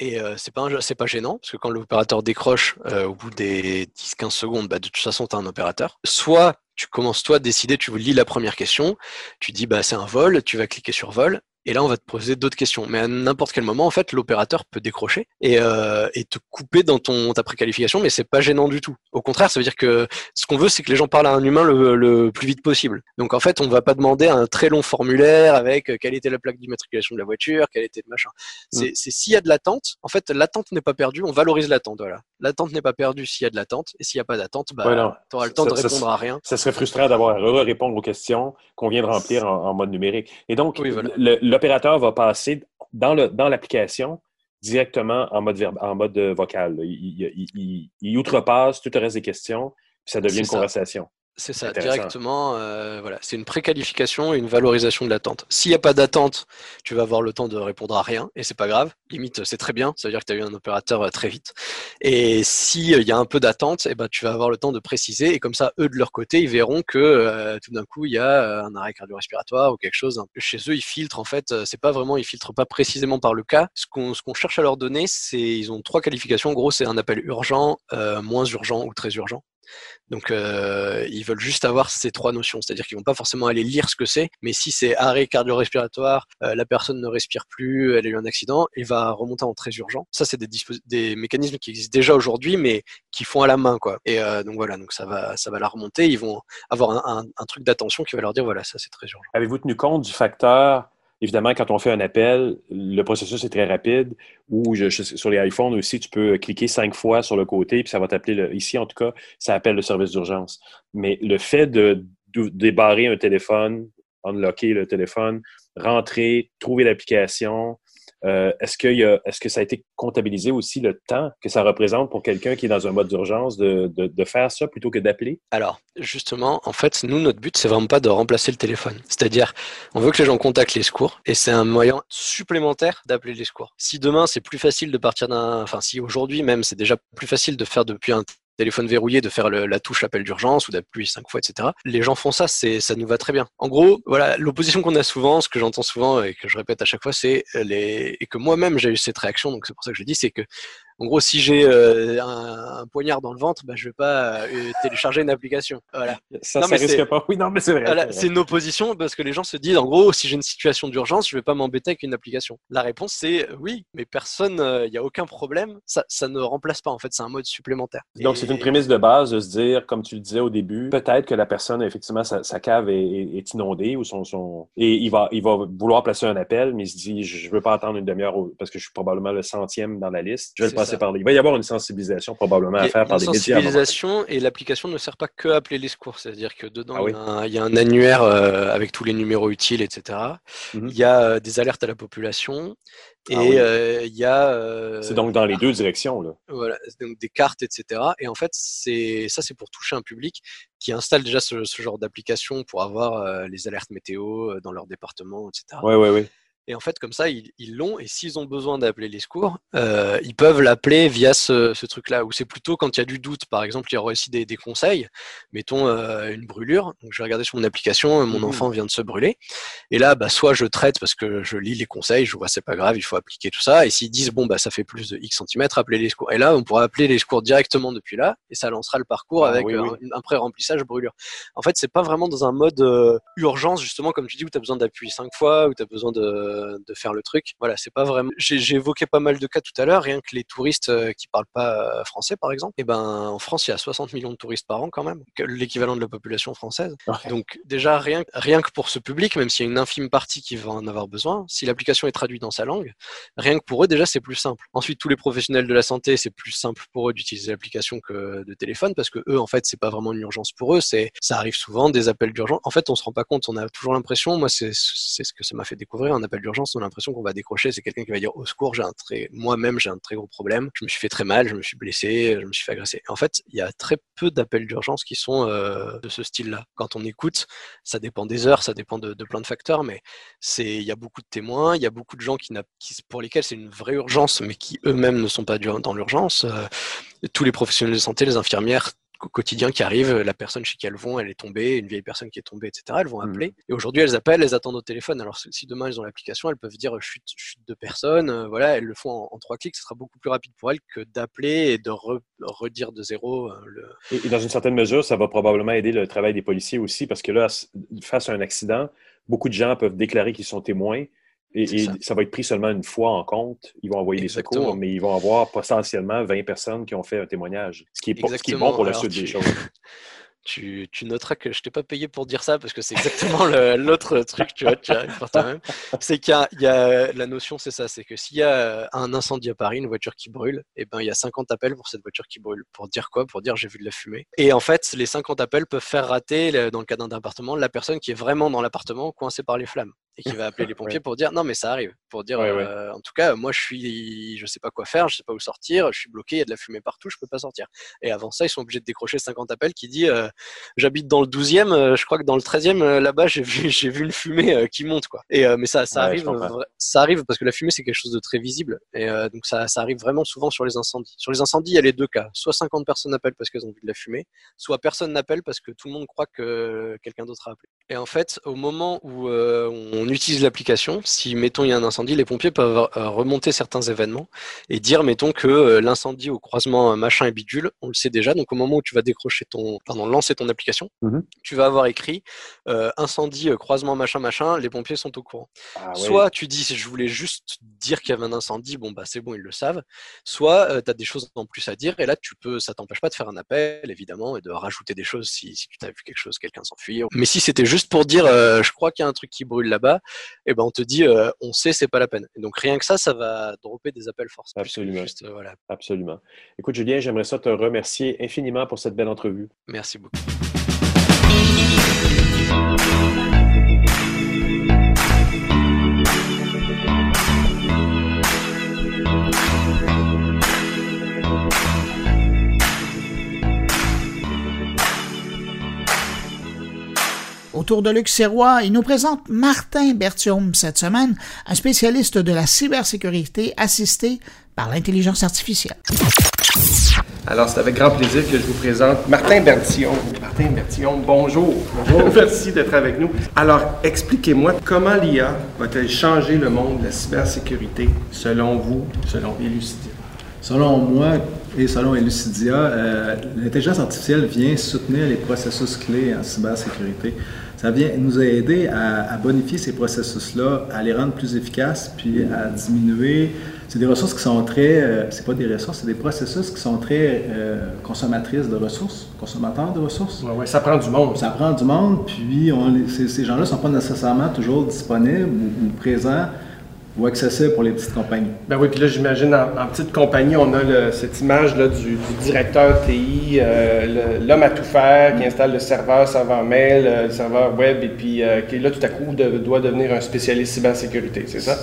et euh, c'est pas pas gênant parce que quand l'opérateur décroche euh, au bout des 10-15 secondes, bah, de toute façon tu as un opérateur. Soit tu commences toi à décider, tu lis la première question, tu dis bah c'est un vol, tu vas cliquer sur vol et là, on va te poser d'autres questions. Mais à n'importe quel moment, en fait, l'opérateur peut décrocher et, euh, et, te couper dans ton ta préqualification, mais c'est pas gênant du tout. Au contraire, ça veut dire que ce qu'on veut, c'est que les gens parlent à un humain le, le, plus vite possible. Donc en fait, on va pas demander un très long formulaire avec euh, quelle était la plaque d'immatriculation de la voiture, quel était le machin. Mm. C'est s'il y a de l'attente, en fait, l'attente n'est pas perdue, on valorise l'attente. Voilà. L'attente n'est pas perdue s'il y a de l'attente, et s'il n'y a pas d'attente, bah, tu auras le temps de répondre à rien. Ça serait frustrant d'avoir à répondre aux questions qu'on vient de remplir en, mode numérique. Et donc, l'opérateur va passer dans l'application dans directement en mode, en mode vocal. Il, il, outrepasse tout le reste des questions, puis ça devient une conversation. C'est ça, directement. Euh, voilà, c'est une préqualification et une valorisation de l'attente. S'il n'y a pas d'attente, tu vas avoir le temps de répondre à rien et c'est pas grave. Limite, c'est très bien. Ça veut dire que tu as eu un opérateur euh, très vite. Et s'il il y a un peu d'attente, eh ben, tu vas avoir le temps de préciser et comme ça, eux de leur côté, ils verront que euh, tout d'un coup, il y a un arrêt cardio-respiratoire ou quelque chose. Chez eux, ils filtrent en fait. C'est pas vraiment, ils filtrent pas précisément par le cas. Ce qu'on ce qu'on cherche à leur donner, c'est ils ont trois qualifications. En gros, c'est un appel urgent, moins urgent ou très urgent. Donc, euh, ils veulent juste avoir ces trois notions, c'est-à-dire qu'ils vont pas forcément aller lire ce que c'est, mais si c'est arrêt cardio-respiratoire, euh, la personne ne respire plus, elle a eu un accident, il va remonter en très urgent. Ça, c'est des, mécanismes qui existent déjà aujourd'hui, mais qui font à la main, quoi. Et euh, donc voilà, donc ça va, ça va la remonter. Ils vont avoir un truc d'attention qui va leur dire voilà, ça c'est très urgent. Avez-vous tenu compte du facteur Évidemment, quand on fait un appel, le processus est très rapide. Ou sur les iPhones aussi, tu peux cliquer cinq fois sur le côté, puis ça va t'appeler. Ici, en tout cas, ça appelle le service d'urgence. Mais le fait de, débarrer un téléphone, unlocker le téléphone, rentrer, trouver l'application, euh, est-ce, que est-ce que ça a été comptabilisé aussi le temps que ça représente pour quelqu'un qui est dans un mode d'urgence de, faire ça plutôt que d'appeler? Alors, justement, en fait, nous, notre but, c'est vraiment pas de remplacer le téléphone. C'est-à-dire, on veut que les gens contactent les secours et c'est un moyen supplémentaire d'appeler les secours. Si demain, c'est plus facile de partir d'un, enfin, si aujourd'hui même, c'est déjà plus facile de faire depuis un téléphone verrouillé, de faire la touche appel d'urgence ou d'appuyer cinq fois, etc. Les gens font ça, c'est ça nous va très bien. En gros, voilà, l'opposition qu'on a souvent, ce que j'entends souvent et que je répète à chaque fois, c'est les et que moi-même j'ai eu cette réaction, donc c'est pour ça que je dis, c'est que en gros, si j'ai euh, un, poignard dans le ventre, bah, je vais pas euh, télécharger une application. Voilà. Ça, ça risque pas. Oui, non, mais c'est vrai. c'est une opposition parce que les gens se disent, en gros, si j'ai une situation d'urgence, je vais pas m'embêter avec une application. La réponse, c'est oui, mais personne, il euh, n'y a aucun problème. Ça, ça ne remplace pas. En fait, c'est un mode supplémentaire. Donc, c'est une prémisse de base de se dire, comme tu le disais au début, peut-être que la personne, effectivement, sa, cave est, inondée ou son, son, et il va, il va vouloir placer un appel, mais il se dit, je veux pas attendre une demi-heure parce que je suis probablement le centième dans la liste. Je vais le passer par Il va y avoir une sensibilisation probablement à faire par des médias. Sensibilisation et l'application ne sert pas que à appeler les secours. C'est-à-dire que dedans, ah il, y a un, annuaire euh, avec tous les numéros utiles, etc. Mhm. Il y a euh, des alertes à la population. Ah et euh, il y a. c'est donc dans les deux directions. Là. Voilà, donc des cartes, etc. Et en fait, ça, c'est pour toucher un public qui installe déjà ce, ce genre d'application pour avoir les alertes météo dans leur département, etc. Oui, oui, oui. Et en fait, comme ça, ils l'ont. Et s'ils ont besoin d'appeler les secours, euh, ils peuvent l'appeler via ce, ce truc-là. Ou c'est plutôt quand il y a du doute. Par exemple, il y aura aussi des, des conseils. Mettons euh, une brûlure. Donc, je vais regarder sur mon application, mon mmh enfant vient de se brûler. Et là, bah, soit je traite parce que je lis les conseils, je vois c'est pas grave, il faut appliquer tout ça. Et s'ils disent bon bah ça fait plus de X centimètres, appelez les secours. Et là, on pourra appeler les secours directement depuis là, et ça lancera le parcours ah avec un, pré-remplissage brûlure. En fait, c'est pas vraiment dans un mode euh, urgence justement comme tu dis où tu as besoin d'appuyer cinq fois, où tu as besoin de, de faire le truc. Voilà, c'est pas vraiment. J'ai évoqué pas mal de cas tout à l'heure, rien que les touristes euh, qui parlent pas euh, français, par exemple. Et eh ben, en France, il y a 60 millions de touristes par an quand même, l'équivalent de la population française. Donc déjà rien, rien que pour ce public, même s'il y a une infime partie qui va en avoir besoin, si l'application est traduite dans sa langue, rien que pour eux déjà c'est plus simple. Ensuite, tous les professionnels de la santé, c'est plus simple pour eux d'utiliser l'application que de téléphone parce que eux, en fait, c'est pas vraiment une urgence pour eux. C'est ça arrive souvent des appels d'urgence. En fait, on se rend pas compte. On a toujours l'impression, moi, c'est ce que ça m'a fait découvrir un appel d'urgence. On a l'impression qu'on va décrocher. C'est quelqu'un qui va dire au secours, j'ai un très, moi-même, j'ai un très gros problème. Je me suis fait très mal, je me suis blessé, je me suis fait agresser. En fait, il y a très peu d'appels d'urgence qui sont euh, de ce style-là. Quand on écoute, ça dépend des heures, ça dépend de, plein de facteurs, mais c'est, il y a beaucoup de témoins, il y a beaucoup de gens qui, pour lesquels c'est une vraie urgence, mais qui eux-mêmes ne sont pas dans l'urgence. Euh, tous les professionnels de santé, les infirmières, quotidien qui arrive, la personne chez qui elles vont, elle est tombée, une vieille personne qui est tombée, etc. Elles vont appeler. Mmh. Et aujourd'hui, elles appellent, elles attendent au téléphone. Alors si demain elles ont l'application, elles peuvent dire chute, chute de personne. Euh, voilà, elles le font en, trois clics. Ce sera beaucoup plus rapide pour elles que d'appeler et de redire de zéro. Euh, le... et, dans une certaine mesure, ça va probablement aider le travail des policiers aussi, parce que là, face à un accident, beaucoup de gens peuvent déclarer qu'ils sont témoins. Et, ça. va être pris seulement une fois en compte. Ils vont envoyer des secours, mais ils vont avoir potentiellement 20 personnes qui ont fait un témoignage, ce qui est, bon pour la suite des choses. Tu, noteras que je t'ai pas payé pour dire ça parce que c'est exactement l'autre truc, tu vois, tu arrives par toi-même. C'est qu'il y, a la notion, c'est ça, c'est que s'il y a un incendie à Paris, une voiture qui brûle, et eh ben il y a 50 appels pour cette voiture qui brûle. Pour dire quoi? Pour dire j'ai vu de la fumée. Et en fait, les 50 appels peuvent faire rater, dans le cas d'un appartement, la personne qui est vraiment dans l'appartement coincée par les flammes et qui va appeler les pompiers pour dire non mais ça arrive pour dire euh, en tout cas moi je suis je sais pas quoi faire je sais pas où sortir je suis bloqué il y a de la fumée partout je peux pas sortir. Et avant ça ils sont obligés de décrocher 50 appels qui dit euh, j'habite dans le 12e euh, je crois que dans le 13e là-bas j'ai vu j'ai vu une fumée qui monte quoi. Et mais ça ça arrive ça arrive parce que la fumée c'est quelque chose de très visible. Et donc ça, ça arrive vraiment souvent sur les incendies. Sur les incendies il y a les deux cas. Soit 50 personnes appellent parce qu'elles ont vu de la fumée soit personne n'appelle parce que tout le monde croit que quelqu'un d'autre a appelé. Et en fait au moment où on utilise l'application, si, mettons, il y a un incendie, les pompiers peuvent euh, remonter certains événements et dire, mettons, que euh, l'incendie au croisement euh, machin et bidule, on le sait déjà. Donc, au moment où tu vas décrocher ton, pardon, lancer ton application, mhm. tu vas avoir écrit incendie, croisement machin, machin, les pompiers sont au courant. Ah Soit tu dis, je voulais juste dire qu'il y avait un incendie, bon, bah, c'est bon, ils le savent. Soit tu as des choses en plus à dire et là, tu peux, ça t'empêche pas de faire un appel, évidemment, et de rajouter des choses si, si tu as vu quelque chose, quelqu'un s'enfuir. Mais si c'était juste pour dire, je crois qu'il y a un truc qui brûle là-bas, et eh ben on te dit euh, on sait c'est pas la peine. Et donc rien que ça, ça va dropper des appels force. Absolument. Euh, voilà. Absolument. Écoute Julien, j'aimerais ça te remercier infiniment pour cette belle entrevue. Merci beaucoup. Autour de Luc il nous présente Martin Bertium cette semaine, un spécialiste de la cybersécurité assisté par l'intelligence artificielle. Alors, c'est avec grand plaisir que je vous présente Martin Bertillon. Martin Bertillon, bonjour. Bonjour. Merci d'être avec nous. Alors, expliquez-moi comment l'IA va-t-elle changer le monde de la cybersécurité selon vous, selon Elucidia? Selon moi et selon Elucidia, euh, l'intelligence artificielle vient soutenir les processus clés en cybersécurité ça vient nous aider à, bonifier ces processus-là, à les rendre plus efficaces, puis à diminuer. C'est des ressources qui sont très, euh, c'est pas des ressources, c'est des processus qui sont très euh, consommatrices de ressources, consommateurs de ressources. Oui, ouais, ça prend du monde. Ça prend du monde, puis on, ces, gens-là ne sont pas nécessairement toujours disponibles ou, présents ou accessible pour les petites compagnies. Ben oui, puis là, j'imagine, en, petite compagnie, on a cette image là, du, directeur TI, euh, l'homme à tout faire, qui installe le serveur, serveur mail, euh, le serveur web, et puis euh, qui là, tout à coup, doit devenir un spécialiste cybersécurité, c'est ça?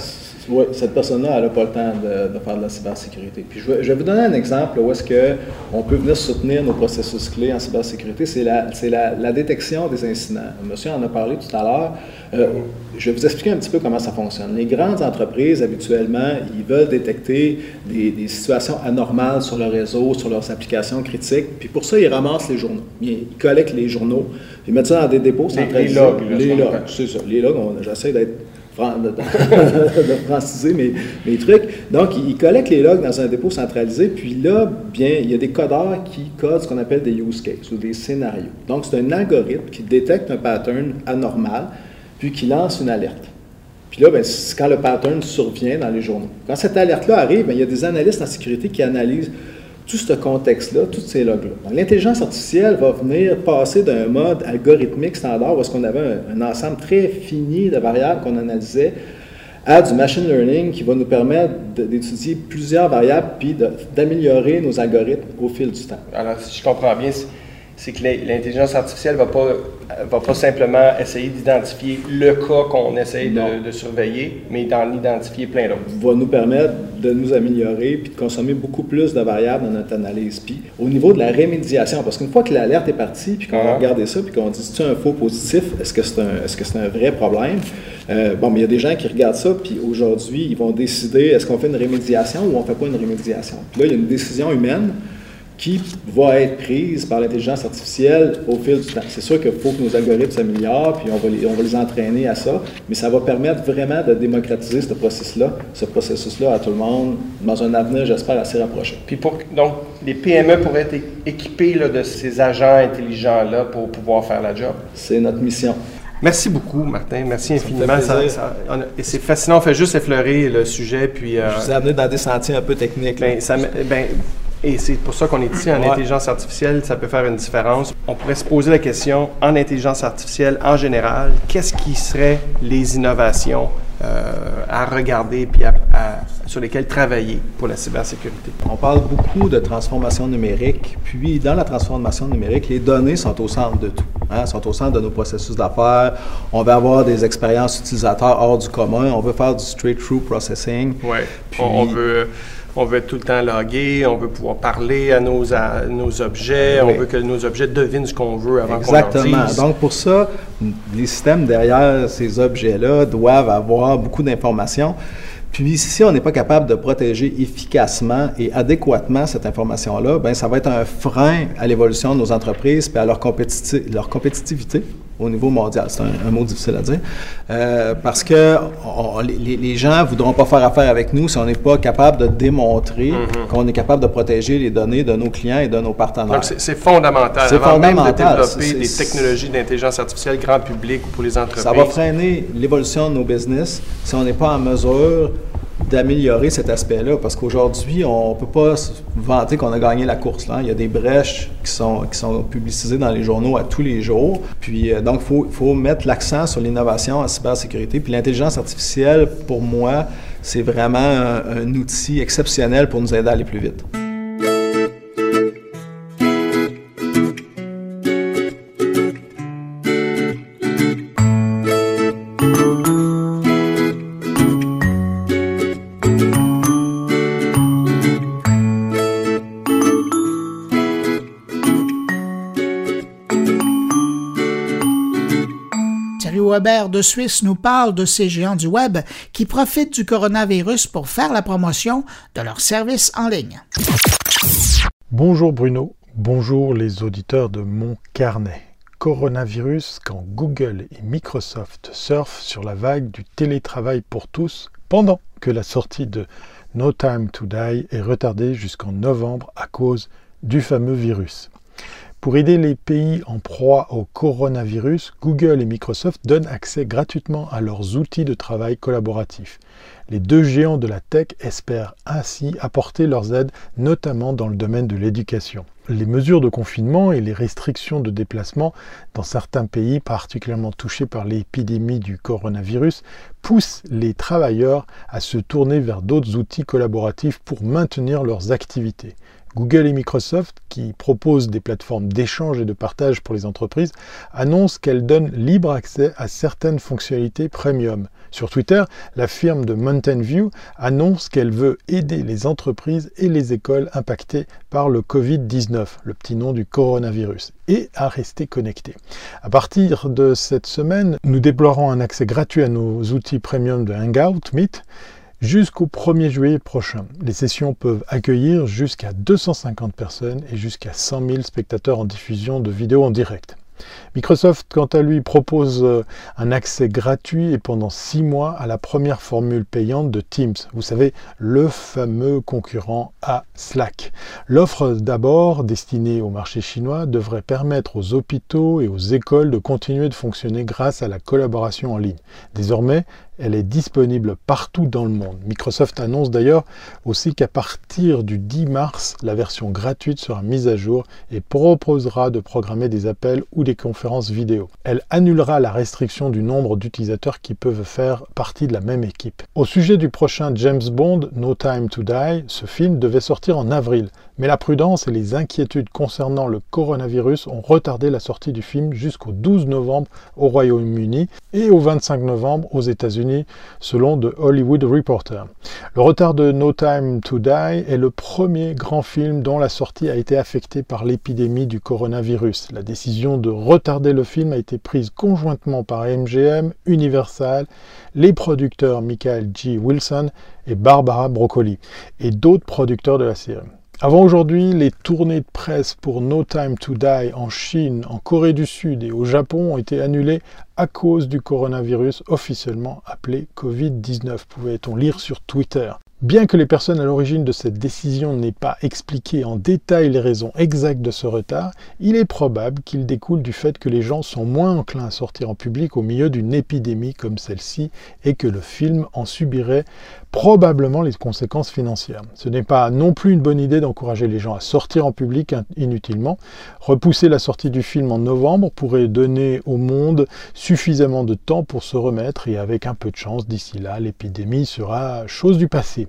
Oui, cette personne-là, elle n'a pas le temps de, faire de la cybersécurité. Puis je vais, vous donner un exemple où est-ce qu'on peut venir soutenir nos processus clés en cybersécurité. C'est la, la, la, détection des incidents. Monsieur en a parlé tout à l'heure. Euh, je vais vous expliquer un petit peu comment ça fonctionne. Les grandes entreprises, habituellement, ils veulent détecter des, des situations anormales sur leur réseau, sur leurs applications critiques. Puis pour ça, ils ramassent les journaux. Ils collectent les journaux, ils mettent ça dans des dépôts centralisés. Les, logs. les logs, c'est ça. Les logs, j'essaie d'être de, franciser mes, trucs. Donc, ils collectent les logs dans un dépôt centralisé, puis là, bien, il y a des codeurs qui codent ce qu'on appelle des use cases ou des scénarios. Donc, c'est un algorithme qui détecte un pattern anormal, puis qui lance une alerte. Puis là, c'est quand le pattern survient dans les journaux. Quand cette alerte-là arrive, il y a des analystes en sécurité qui analysent tout ce contexte-là, tous ces logs-là. L'intelligence artificielle va venir passer d'un mode algorithmique standard, où est-ce qu'on avait un, ensemble très fini de variables qu'on analysait, à du machine learning qui va nous permettre d'étudier plusieurs variables puis d'améliorer nos algorithmes au fil du temps. Alors, si je comprends bien, c'est que l'intelligence artificielle ne va pas, va pas simplement essayer d'identifier le cas qu'on essaye de, surveiller, mais d'en identifier plein d'autres. Va nous permettre de nous améliorer puis de consommer beaucoup plus de variables dans notre analyse. Puis au niveau de la rémédiation, parce qu'une fois que l'alerte est partie, puis qu'on a uh-huh. regardé ça, puis qu'on dit c'est un faux positif, est-ce que c'est un, que c'est un vrai problème? Euh, bon, mais il y a des gens qui regardent ça, puis aujourd'hui, ils vont décider est-ce qu'on fait une rémédiation ou on ne fait pas une rémédiation? Puis là, il y a une décision humaine qui va être prise par l'intelligence artificielle au fil du temps. C'est sûr qu'il faut que nos algorithmes s'améliorent, puis on va, les, on va les entraîner à ça, mais ça va permettre vraiment de démocratiser ce processus-là, ce processus-là à tout le monde dans un avenir, j'espère, assez rapproché. Puis pour, donc, les PME pourraient être équipés de ces agents intelligents-là pour pouvoir faire la job? C'est notre mission. Merci beaucoup, Martin. Merci infiniment. et c'est fascinant. On fait juste effleurer le sujet. Puis, euh, Je vous ai amené dans des sentiers un peu techniques. Ben, ça, ben, et c'est pour ça qu'on est ici en intelligence artificielle, ça peut faire une différence. On pourrait se poser la question, en intelligence artificielle en général, qu'est-ce qui seraient les innovations euh, à regarder puis sur lesquelles travailler pour la cybersécurité? On parle beaucoup de transformation numérique, puis dans la transformation numérique, les données sont au centre de tout, hein, sont au centre de nos processus d'affaires. On veut avoir des expériences utilisateurs hors du commun, on veut faire du straight-through processing. Oui, on veut on veut être tout le temps logué, on veut pouvoir parler à nos, nos objets, on veut que nos objets devinent ce qu'on veut avant qu'on leur Exactement. Donc, pour ça, les systèmes derrière ces objets-là doivent avoir beaucoup d'informations. Puis si on n'est pas capable de protéger efficacement et adéquatement cette information-là, ben ça va être un frein à l'évolution de nos entreprises et à leur, leur compétitivité au niveau mondial. C'est un, mot difficile à dire. Euh, parce que les, gens ne voudront pas faire affaire avec nous si on n'est pas capable de démontrer mm-hmm. qu'on est capable de protéger les données de nos clients et de nos partenaires. Donc, c'est fondamental. C'est fondamental. Même de développer des technologies d'intelligence artificielle grand public pour les entreprises. Ça va freiner l'évolution de nos business si on n'est pas en mesure d'améliorer cet aspect-là, parce qu'aujourd'hui, on ne peut pas vanter qu'on a gagné la course. Là. Il y a des brèches qui sont, qui sont publicisées dans les journaux à tous les jours. Puis, euh, donc, il faut, faut, mettre l'accent sur l'innovation en cybersécurité. Puis l'intelligence artificielle, pour moi, c'est vraiment un outil exceptionnel pour nous aider à aller plus vite. Suisse nous parle de ces géants du web qui profitent du coronavirus pour faire la promotion de leurs services en ligne. Bonjour Bruno, bonjour les auditeurs de mon carnet. Coronavirus quand Google et Microsoft surfent sur la vague du télétravail pour tous pendant que la sortie de No Time to Die est retardée jusqu'en novembre à cause du fameux virus. Pour aider les pays en proie au coronavirus, Google et Microsoft donnent accès gratuitement à leurs outils de travail collaboratif. Les deux géants de la tech espèrent ainsi apporter leurs aides, notamment dans le domaine de l'éducation. Les mesures de confinement et les restrictions de déplacement dans certains pays particulièrement touchés par l'épidémie du coronavirus poussent les travailleurs à se tourner vers d'autres outils collaboratifs pour maintenir leurs activités. Google et Microsoft, qui proposent des plateformes d'échange et de partage pour les entreprises, annoncent qu'elles donnent libre accès à certaines fonctionnalités premium. Sur Twitter, la firme de Mountain View annonce qu'elle veut aider les entreprises et les écoles impactées par le Covid-19, le petit nom du coronavirus, et à rester connectés. À partir de cette semaine, nous déplorons un accès gratuit à nos outils premium de Hangout, Meet, jusqu'au 1er juillet prochain. Les sessions peuvent accueillir jusqu'à 250 personnes et jusqu'à 100 000 spectateurs en diffusion de vidéos en direct. Microsoft, quant à lui, propose euh, un accès gratuit et pendant six mois à la première formule payante de Teams. Vous savez, le fameux concurrent à Slack. L'offre d'abord destinée au marché chinois devrait permettre aux hôpitaux et aux écoles de continuer de fonctionner grâce à la collaboration en ligne. Désormais, elle est disponible partout dans le monde. Microsoft annonce d'ailleurs aussi qu'à partir du 10 mars, la version gratuite sera mise à jour et proposera de programmer des appels ou des conférences vidéo. Elle annulera la restriction du nombre d'utilisateurs qui peuvent faire partie de la même équipe. Au sujet du prochain James Bond, No Time to Die, ce film devait sortir en avril, mais la prudence et les inquiétudes concernant le coronavirus ont retardé la sortie du film jusqu'au 12 novembre au Royaume-Uni et au 25 novembre aux États-Unis selon The Hollywood Reporter. Le retard de No Time to Die est le premier grand film dont la sortie a été affectée par l'épidémie du coronavirus. La décision de retarder le film a été prise conjointement par MGM, Universal, les producteurs Michael G. Wilson et Barbara Broccoli, et d'autres producteurs de la série. Avant aujourd'hui, les tournées de presse pour No Time to Die en Chine, en Corée du Sud et au Japon ont été annulées à cause du coronavirus officiellement appelé Covid-19, pouvait-on lire sur Twitter. Bien que les personnes à l'origine de cette décision n'aient pas expliqué en détail les raisons exactes de ce retard, il est probable qu'il découle du fait que les gens sont moins enclins à sortir en public au milieu d'une épidémie comme celle-ci et que le film en subirait probablement les conséquences financières. Ce n'est pas non plus une bonne idée d'encourager les gens à sortir en public inutilement. Repousser la sortie du film en novembre pourrait donner au monde suffisamment de temps pour se remettre et avec un peu de chance, d'ici là, l'épidémie sera chose du passé.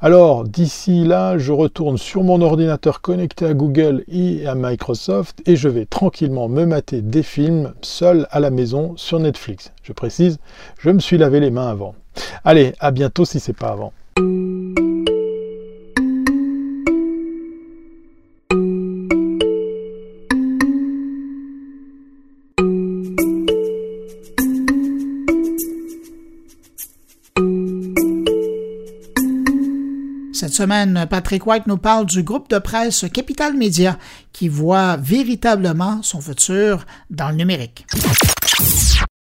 Alors, d'ici là, je retourne sur mon ordinateur connecté à Google et à Microsoft et je vais tranquillement me mater des films seul à la maison sur Netflix. Je précise, je me suis lavé les mains avant. Allez, à bientôt si c'est pas avant. Cette semaine, Patrick White nous parle du groupe de presse Capital Media qui voit véritablement son futur dans le numérique.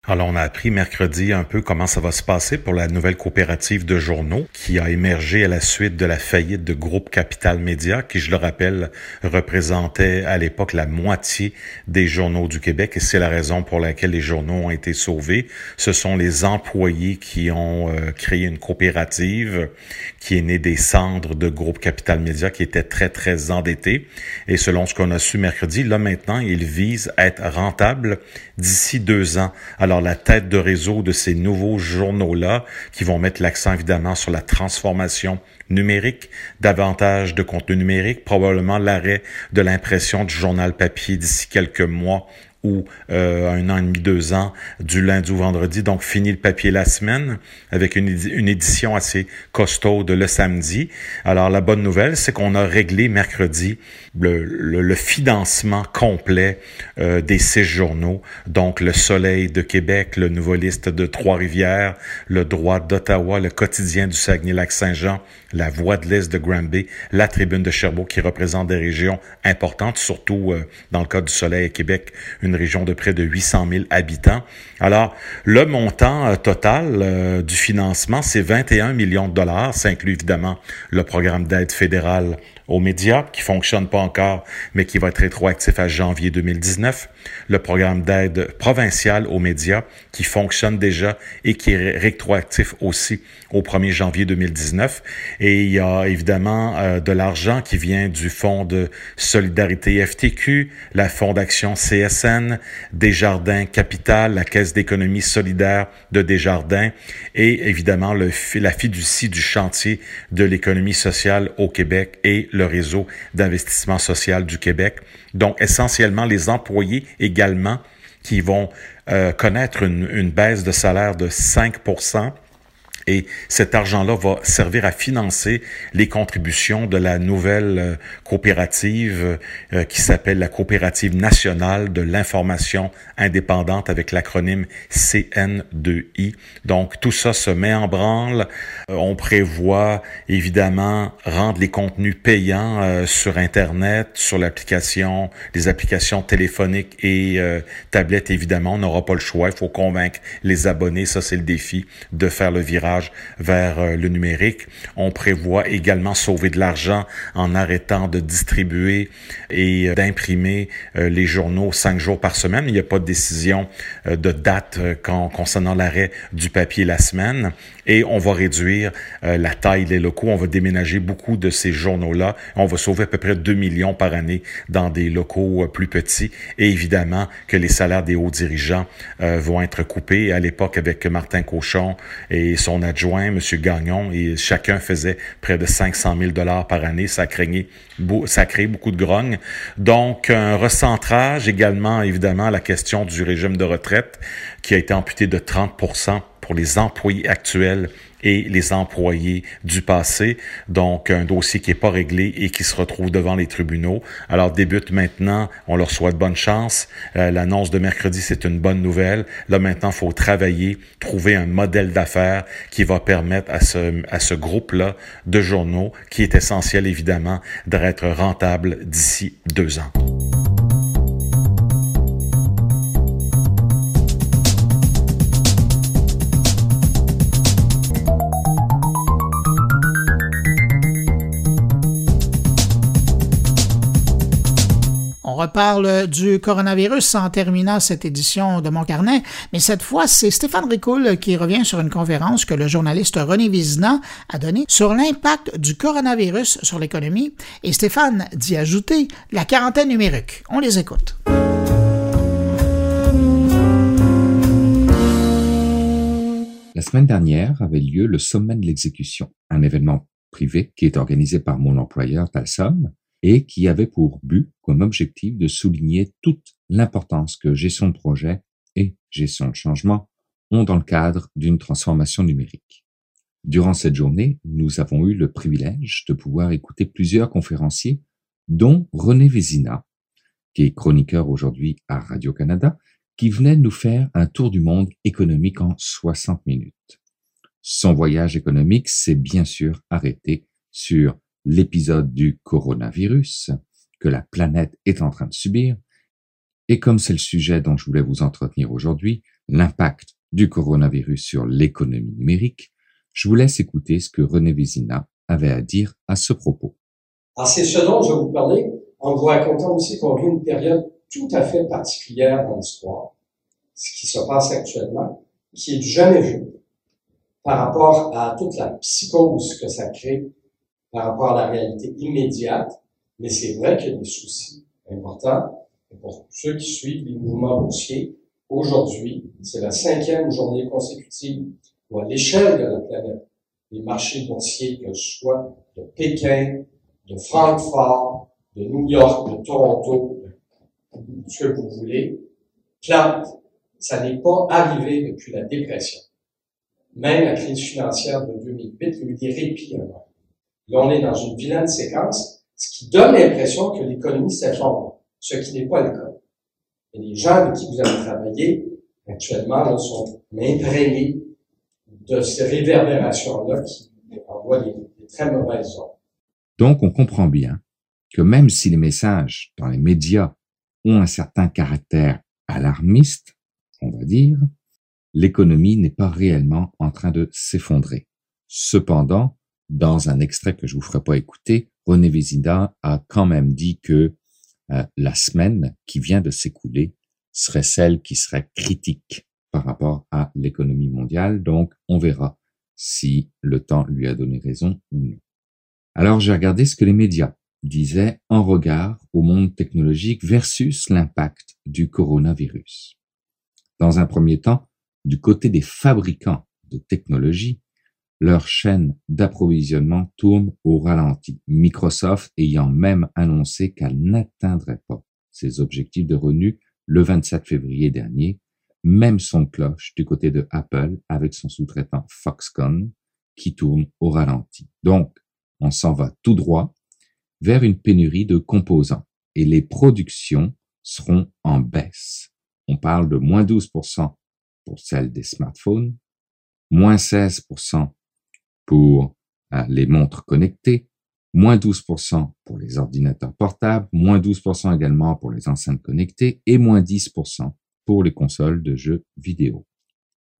Alors, on a appris mercredi un peu comment ça va se passer pour la nouvelle coopérative de journaux qui a émergé à la suite de la faillite de Groupe Capital Média, qui, je le rappelle, représentait à l'époque la moitié des journaux du Québec. Et c'est la raison pour laquelle les journaux ont été sauvés. Ce sont les employés qui ont euh, créé une coopérative qui est née des cendres de Groupe Capital Média, qui était très, très endetté. Et selon ce qu'on a su mercredi, là maintenant, ils visent à être rentables d'ici deux ans. La tête de réseau de ces nouveaux journaux-là, qui vont mettre l'accent évidemment sur la transformation numérique, davantage de contenu numérique, probablement l'arrêt de l'impression du journal papier d'ici quelques mois ou euh, un an et demi, deux ans, du lundi au vendredi. Donc, fini le papier la semaine avec une, édition assez costaude le samedi. Alors, la bonne nouvelle, c'est qu'on a réglé mercredi le, le, financement complet euh, des six journaux. Donc, le Soleil de Québec, le Nouveau-Liste de Trois-Rivières, le Droit d'Ottawa, le Quotidien du Saguenay-Lac-Saint-Jean, la Voix de l'Est de Granby, la Tribune de Sherbrooke qui représente des régions importantes, surtout euh, dans le cas du Soleil à Québec, une région de près de 800 000 habitants. Alors, le montant euh, total euh, du financement, c'est 21 millions de dollars. Ça inclut évidemment le programme d'aide fédérale aux médias, qui fonctionne pas encore, mais qui va être rétroactif à janvier 2019. Le programme d'aide provincial aux médias, qui fonctionne déjà et qui est rétroactif aussi au 1er janvier 2019. Et il y a évidemment euh, de l'argent qui vient du Fonds de solidarité FTQ, la Fondation CSN, Desjardins Capital, la Caisse d'économie solidaire de Desjardins et évidemment le, la fiducie du chantier de l'économie sociale au Québec et le réseau d'investissement social du Québec. Donc, essentiellement, les employés également qui vont euh, connaître une, une, baisse de salaire de 5 et cet argent-là va servir à financer les contributions de la nouvelle euh, coopérative euh, qui s'appelle la Coopérative nationale de l'information indépendante avec l'acronyme CN2I. Donc tout ça se met en branle. Euh, on prévoit évidemment rendre les contenus payants sur Internet, sur l'application, les applications téléphoniques et tablettes évidemment. On n'aura pas le choix. Il faut convaincre les abonnés. Ça, c'est le défi de faire le virage vers euh, le numérique. On prévoit également sauver de l'argent en arrêtant de distribuer et euh, d'imprimer euh, les journaux cinq jours par semaine. Il n'y a pas de décision de date concernant l'arrêt du papier la semaine. Et on va réduire la taille des locaux. On va déménager beaucoup de ces journaux-là. On va sauver à peu près 2 millions par année dans des locaux plus petits. Et évidemment que les salaires des hauts dirigeants vont être coupés. À l'époque, avec Martin Cochon et son adjoint, M. Gagnon, et chacun faisait près de 500 000 dollars par année. Ça, craignait, ça crée beaucoup de grogne. Donc, un recentrage également, évidemment, la question du régime de retraite qui a été amputé de 30 pour les employés actuels et les employés du passé. Donc, un dossier qui n'est pas réglé et qui se retrouve devant les tribunaux. Alors, débute maintenant. On leur souhaite bonne chance. Euh, l'annonce de mercredi, c'est une bonne nouvelle. Là, maintenant, faut travailler, trouver un modèle d'affaires qui va permettre à ce, à ce groupe-là de journaux, qui est essentiel, évidemment, d'être rentable d'ici deux ans. Reparle du coronavirus en terminant cette édition de Mon Carnet, mais cette fois, c'est Stéphane Ricoul qui revient sur une conférence que le journaliste René Vizina a donnée sur l'impact du coronavirus sur l'économie, et Stéphane dit ajouter la quarantaine numérique. On les écoute. La semaine dernière avait lieu le sommet de l'exécution, un événement privé qui est organisé par mon employeur Talsom et qui avait pour but, comme objectif, de souligner toute l'importance que gestion de projet et gestion de changement ont dans le cadre d'une transformation numérique. Durant cette journée, nous avons eu le privilège de pouvoir écouter plusieurs conférenciers, dont René Vézina, qui est chroniqueur aujourd'hui à Radio-Canada, qui venait nous faire un tour du monde économique en 60 minutes. Son voyage économique s'est bien sûr arrêté sur l'épisode du coronavirus que la planète est en train de subir, et comme c'est le sujet dont je voulais vous entretenir aujourd'hui, l'impact du coronavirus sur l'économie numérique, je vous laisse écouter ce que René Vézina avait à dire à ce propos. Alors c'est ce dont je vais vous parler. En vous racontant aussi qu'on vit une période tout à fait particulière dans l'histoire, ce qui se passe actuellement, qui est jamais vu par rapport à toute la psychose que ça crée par rapport à la réalité immédiate, mais c'est vrai qu'il y a des soucis importants. Et pour ceux qui suivent les mouvements boursiers, aujourd'hui, c'est la cinquième journée consécutive où à l'échelle de la planète, les marchés boursiers, que ce soit de Pékin, de Francfort, de New York, de Toronto, ce que vous voulez, plantent. Ça n'est pas arrivé depuis la dépression. Même la crise financière de 2008, il y a eu des répits On est dans une vilaine séquence, ce qui donne l'impression que l'économie s'effondre, ce qui n'est pas le cas. Et les gens avec qui vous avez travaillé, actuellement, là, sont imprégnés de ces réverbérations-là qui envoient des, des très mauvaises ondes. Donc, on comprend bien que même si les messages dans les médias ont un certain caractère alarmiste, on va dire, l'économie n'est pas réellement en train de s'effondrer. Cependant, dans un extrait que je vous ferai pas écouter, René Vézina a quand même dit que euh, la semaine qui vient de s'écouler serait celle qui serait critique par rapport à l'économie mondiale. Donc, on verra si le temps lui a donné raison ou non. Alors, j'ai regardé ce que les médias disaient en regard au monde technologique versus l'impact du coronavirus. Dans un premier temps, du côté des fabricants de technologie, leur chaîne d'approvisionnement tourne au ralenti, Microsoft ayant même annoncé qu'elle n'atteindrait pas ses objectifs de revenus le 27 février dernier, même son cloche du côté de Apple avec son sous-traitant Foxconn qui tourne au ralenti. Donc, on s'en va tout droit vers une pénurie de composants et les productions seront en baisse. On parle de moins 12% pour celles des smartphones, moins 16% pour euh, les montres connectées, moins 12% pour les ordinateurs portables, moins 12% également pour les enceintes connectées et moins 10% pour les consoles de jeux vidéo.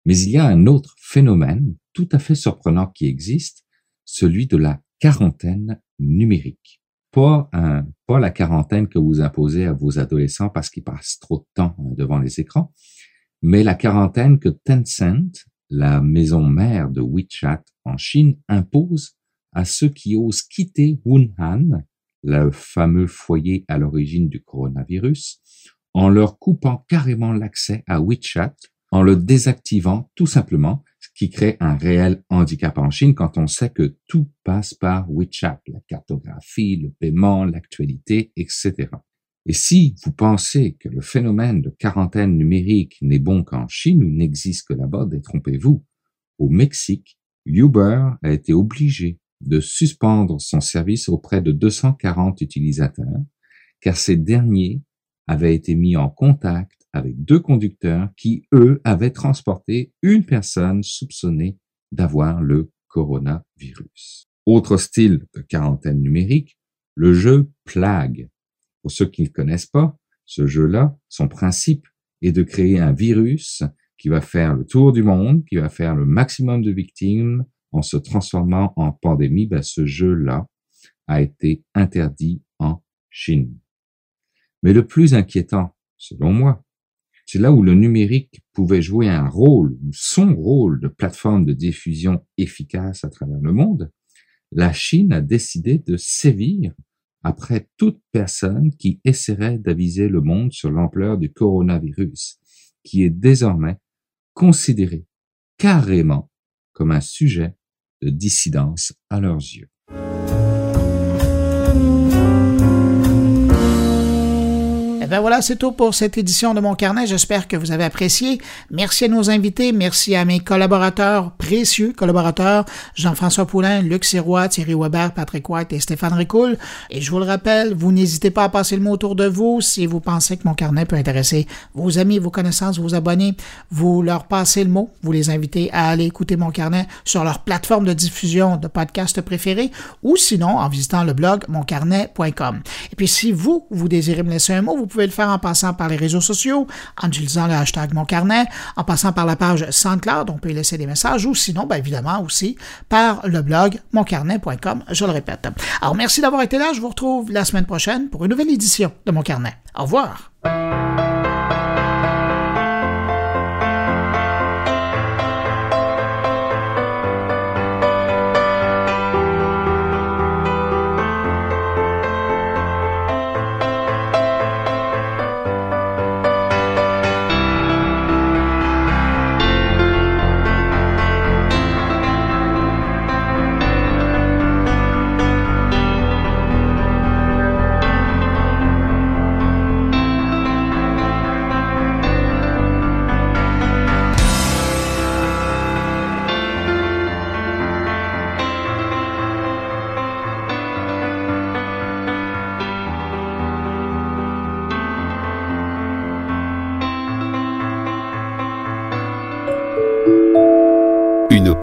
Mais il y a un autre phénomène tout à fait surprenant qui existe, celui de la quarantaine numérique. Pas, un, pas la quarantaine que vous imposez à vos adolescents parce qu'ils passent trop de temps euh, devant les écrans, mais la quarantaine que Tencent, la maison mère de WeChat en Chine, impose à ceux qui osent quitter Wuhan, le fameux foyer à l'origine du coronavirus, en leur coupant carrément l'accès à WeChat, en le désactivant tout simplement, ce qui crée un réel handicap en Chine quand on sait que tout passe par WeChat, la cartographie, le paiement, l'actualité, etc. Et si vous pensez que le phénomène de quarantaine numérique n'est bon qu'en Chine ou n'existe que là-bas, détrompez-vous. Au Mexique, Uber a été obligé de suspendre son service auprès de 240 utilisateurs, car ces derniers avaient été mis en contact avec deux conducteurs qui, eux, avaient transporté une personne soupçonnée d'avoir le coronavirus. Autre style de quarantaine numérique, le jeu Plague pour ceux qui ne connaissent pas, ce jeu-là, son principe est de créer un virus qui va faire le tour du monde, qui va faire le maximum de victimes en se transformant en pandémie. Ben, ce jeu-là a été interdit en Chine. Mais le plus inquiétant, selon moi, c'est là où le numérique pouvait jouer un rôle, son rôle de plateforme de diffusion efficace à travers le monde. La Chine a décidé de sévir après toute personne qui essaierait d'aviser le monde sur l'ampleur du coronavirus, qui est désormais considéré carrément comme un sujet de dissidence à leurs yeux. Eh ben voilà, c'est tout pour cette édition de mon carnet. J'espère que vous avez apprécié. Merci à nos invités. Merci à mes collaborateurs, précieux collaborateurs, Jean-François Poulain, Luc Sirois, Thierry Weber, Patrick White et Stéphane Ricoul. Et je vous le rappelle, vous n'hésitez pas à passer le mot autour de vous si vous pensez que mon carnet peut intéresser vos amis, vos connaissances, vos abonnés. Vous leur passez le mot. Vous les invitez à aller écouter mon carnet sur leur plateforme de diffusion de podcasts préférés ou sinon en visitant le blog moncarnet.com. Et puis si vous, vous désirez me laisser un mot, pouvez le faire en passant par les réseaux sociaux, en utilisant le hashtag Mon Carnet, en passant par la page SoundCloud, on peut y laisser des messages, ou sinon, bien évidemment aussi par le blog moncarnet.com, je le répète. Alors merci d'avoir été là, je vous retrouve la semaine prochaine pour une nouvelle édition de Mon Carnet. Au revoir.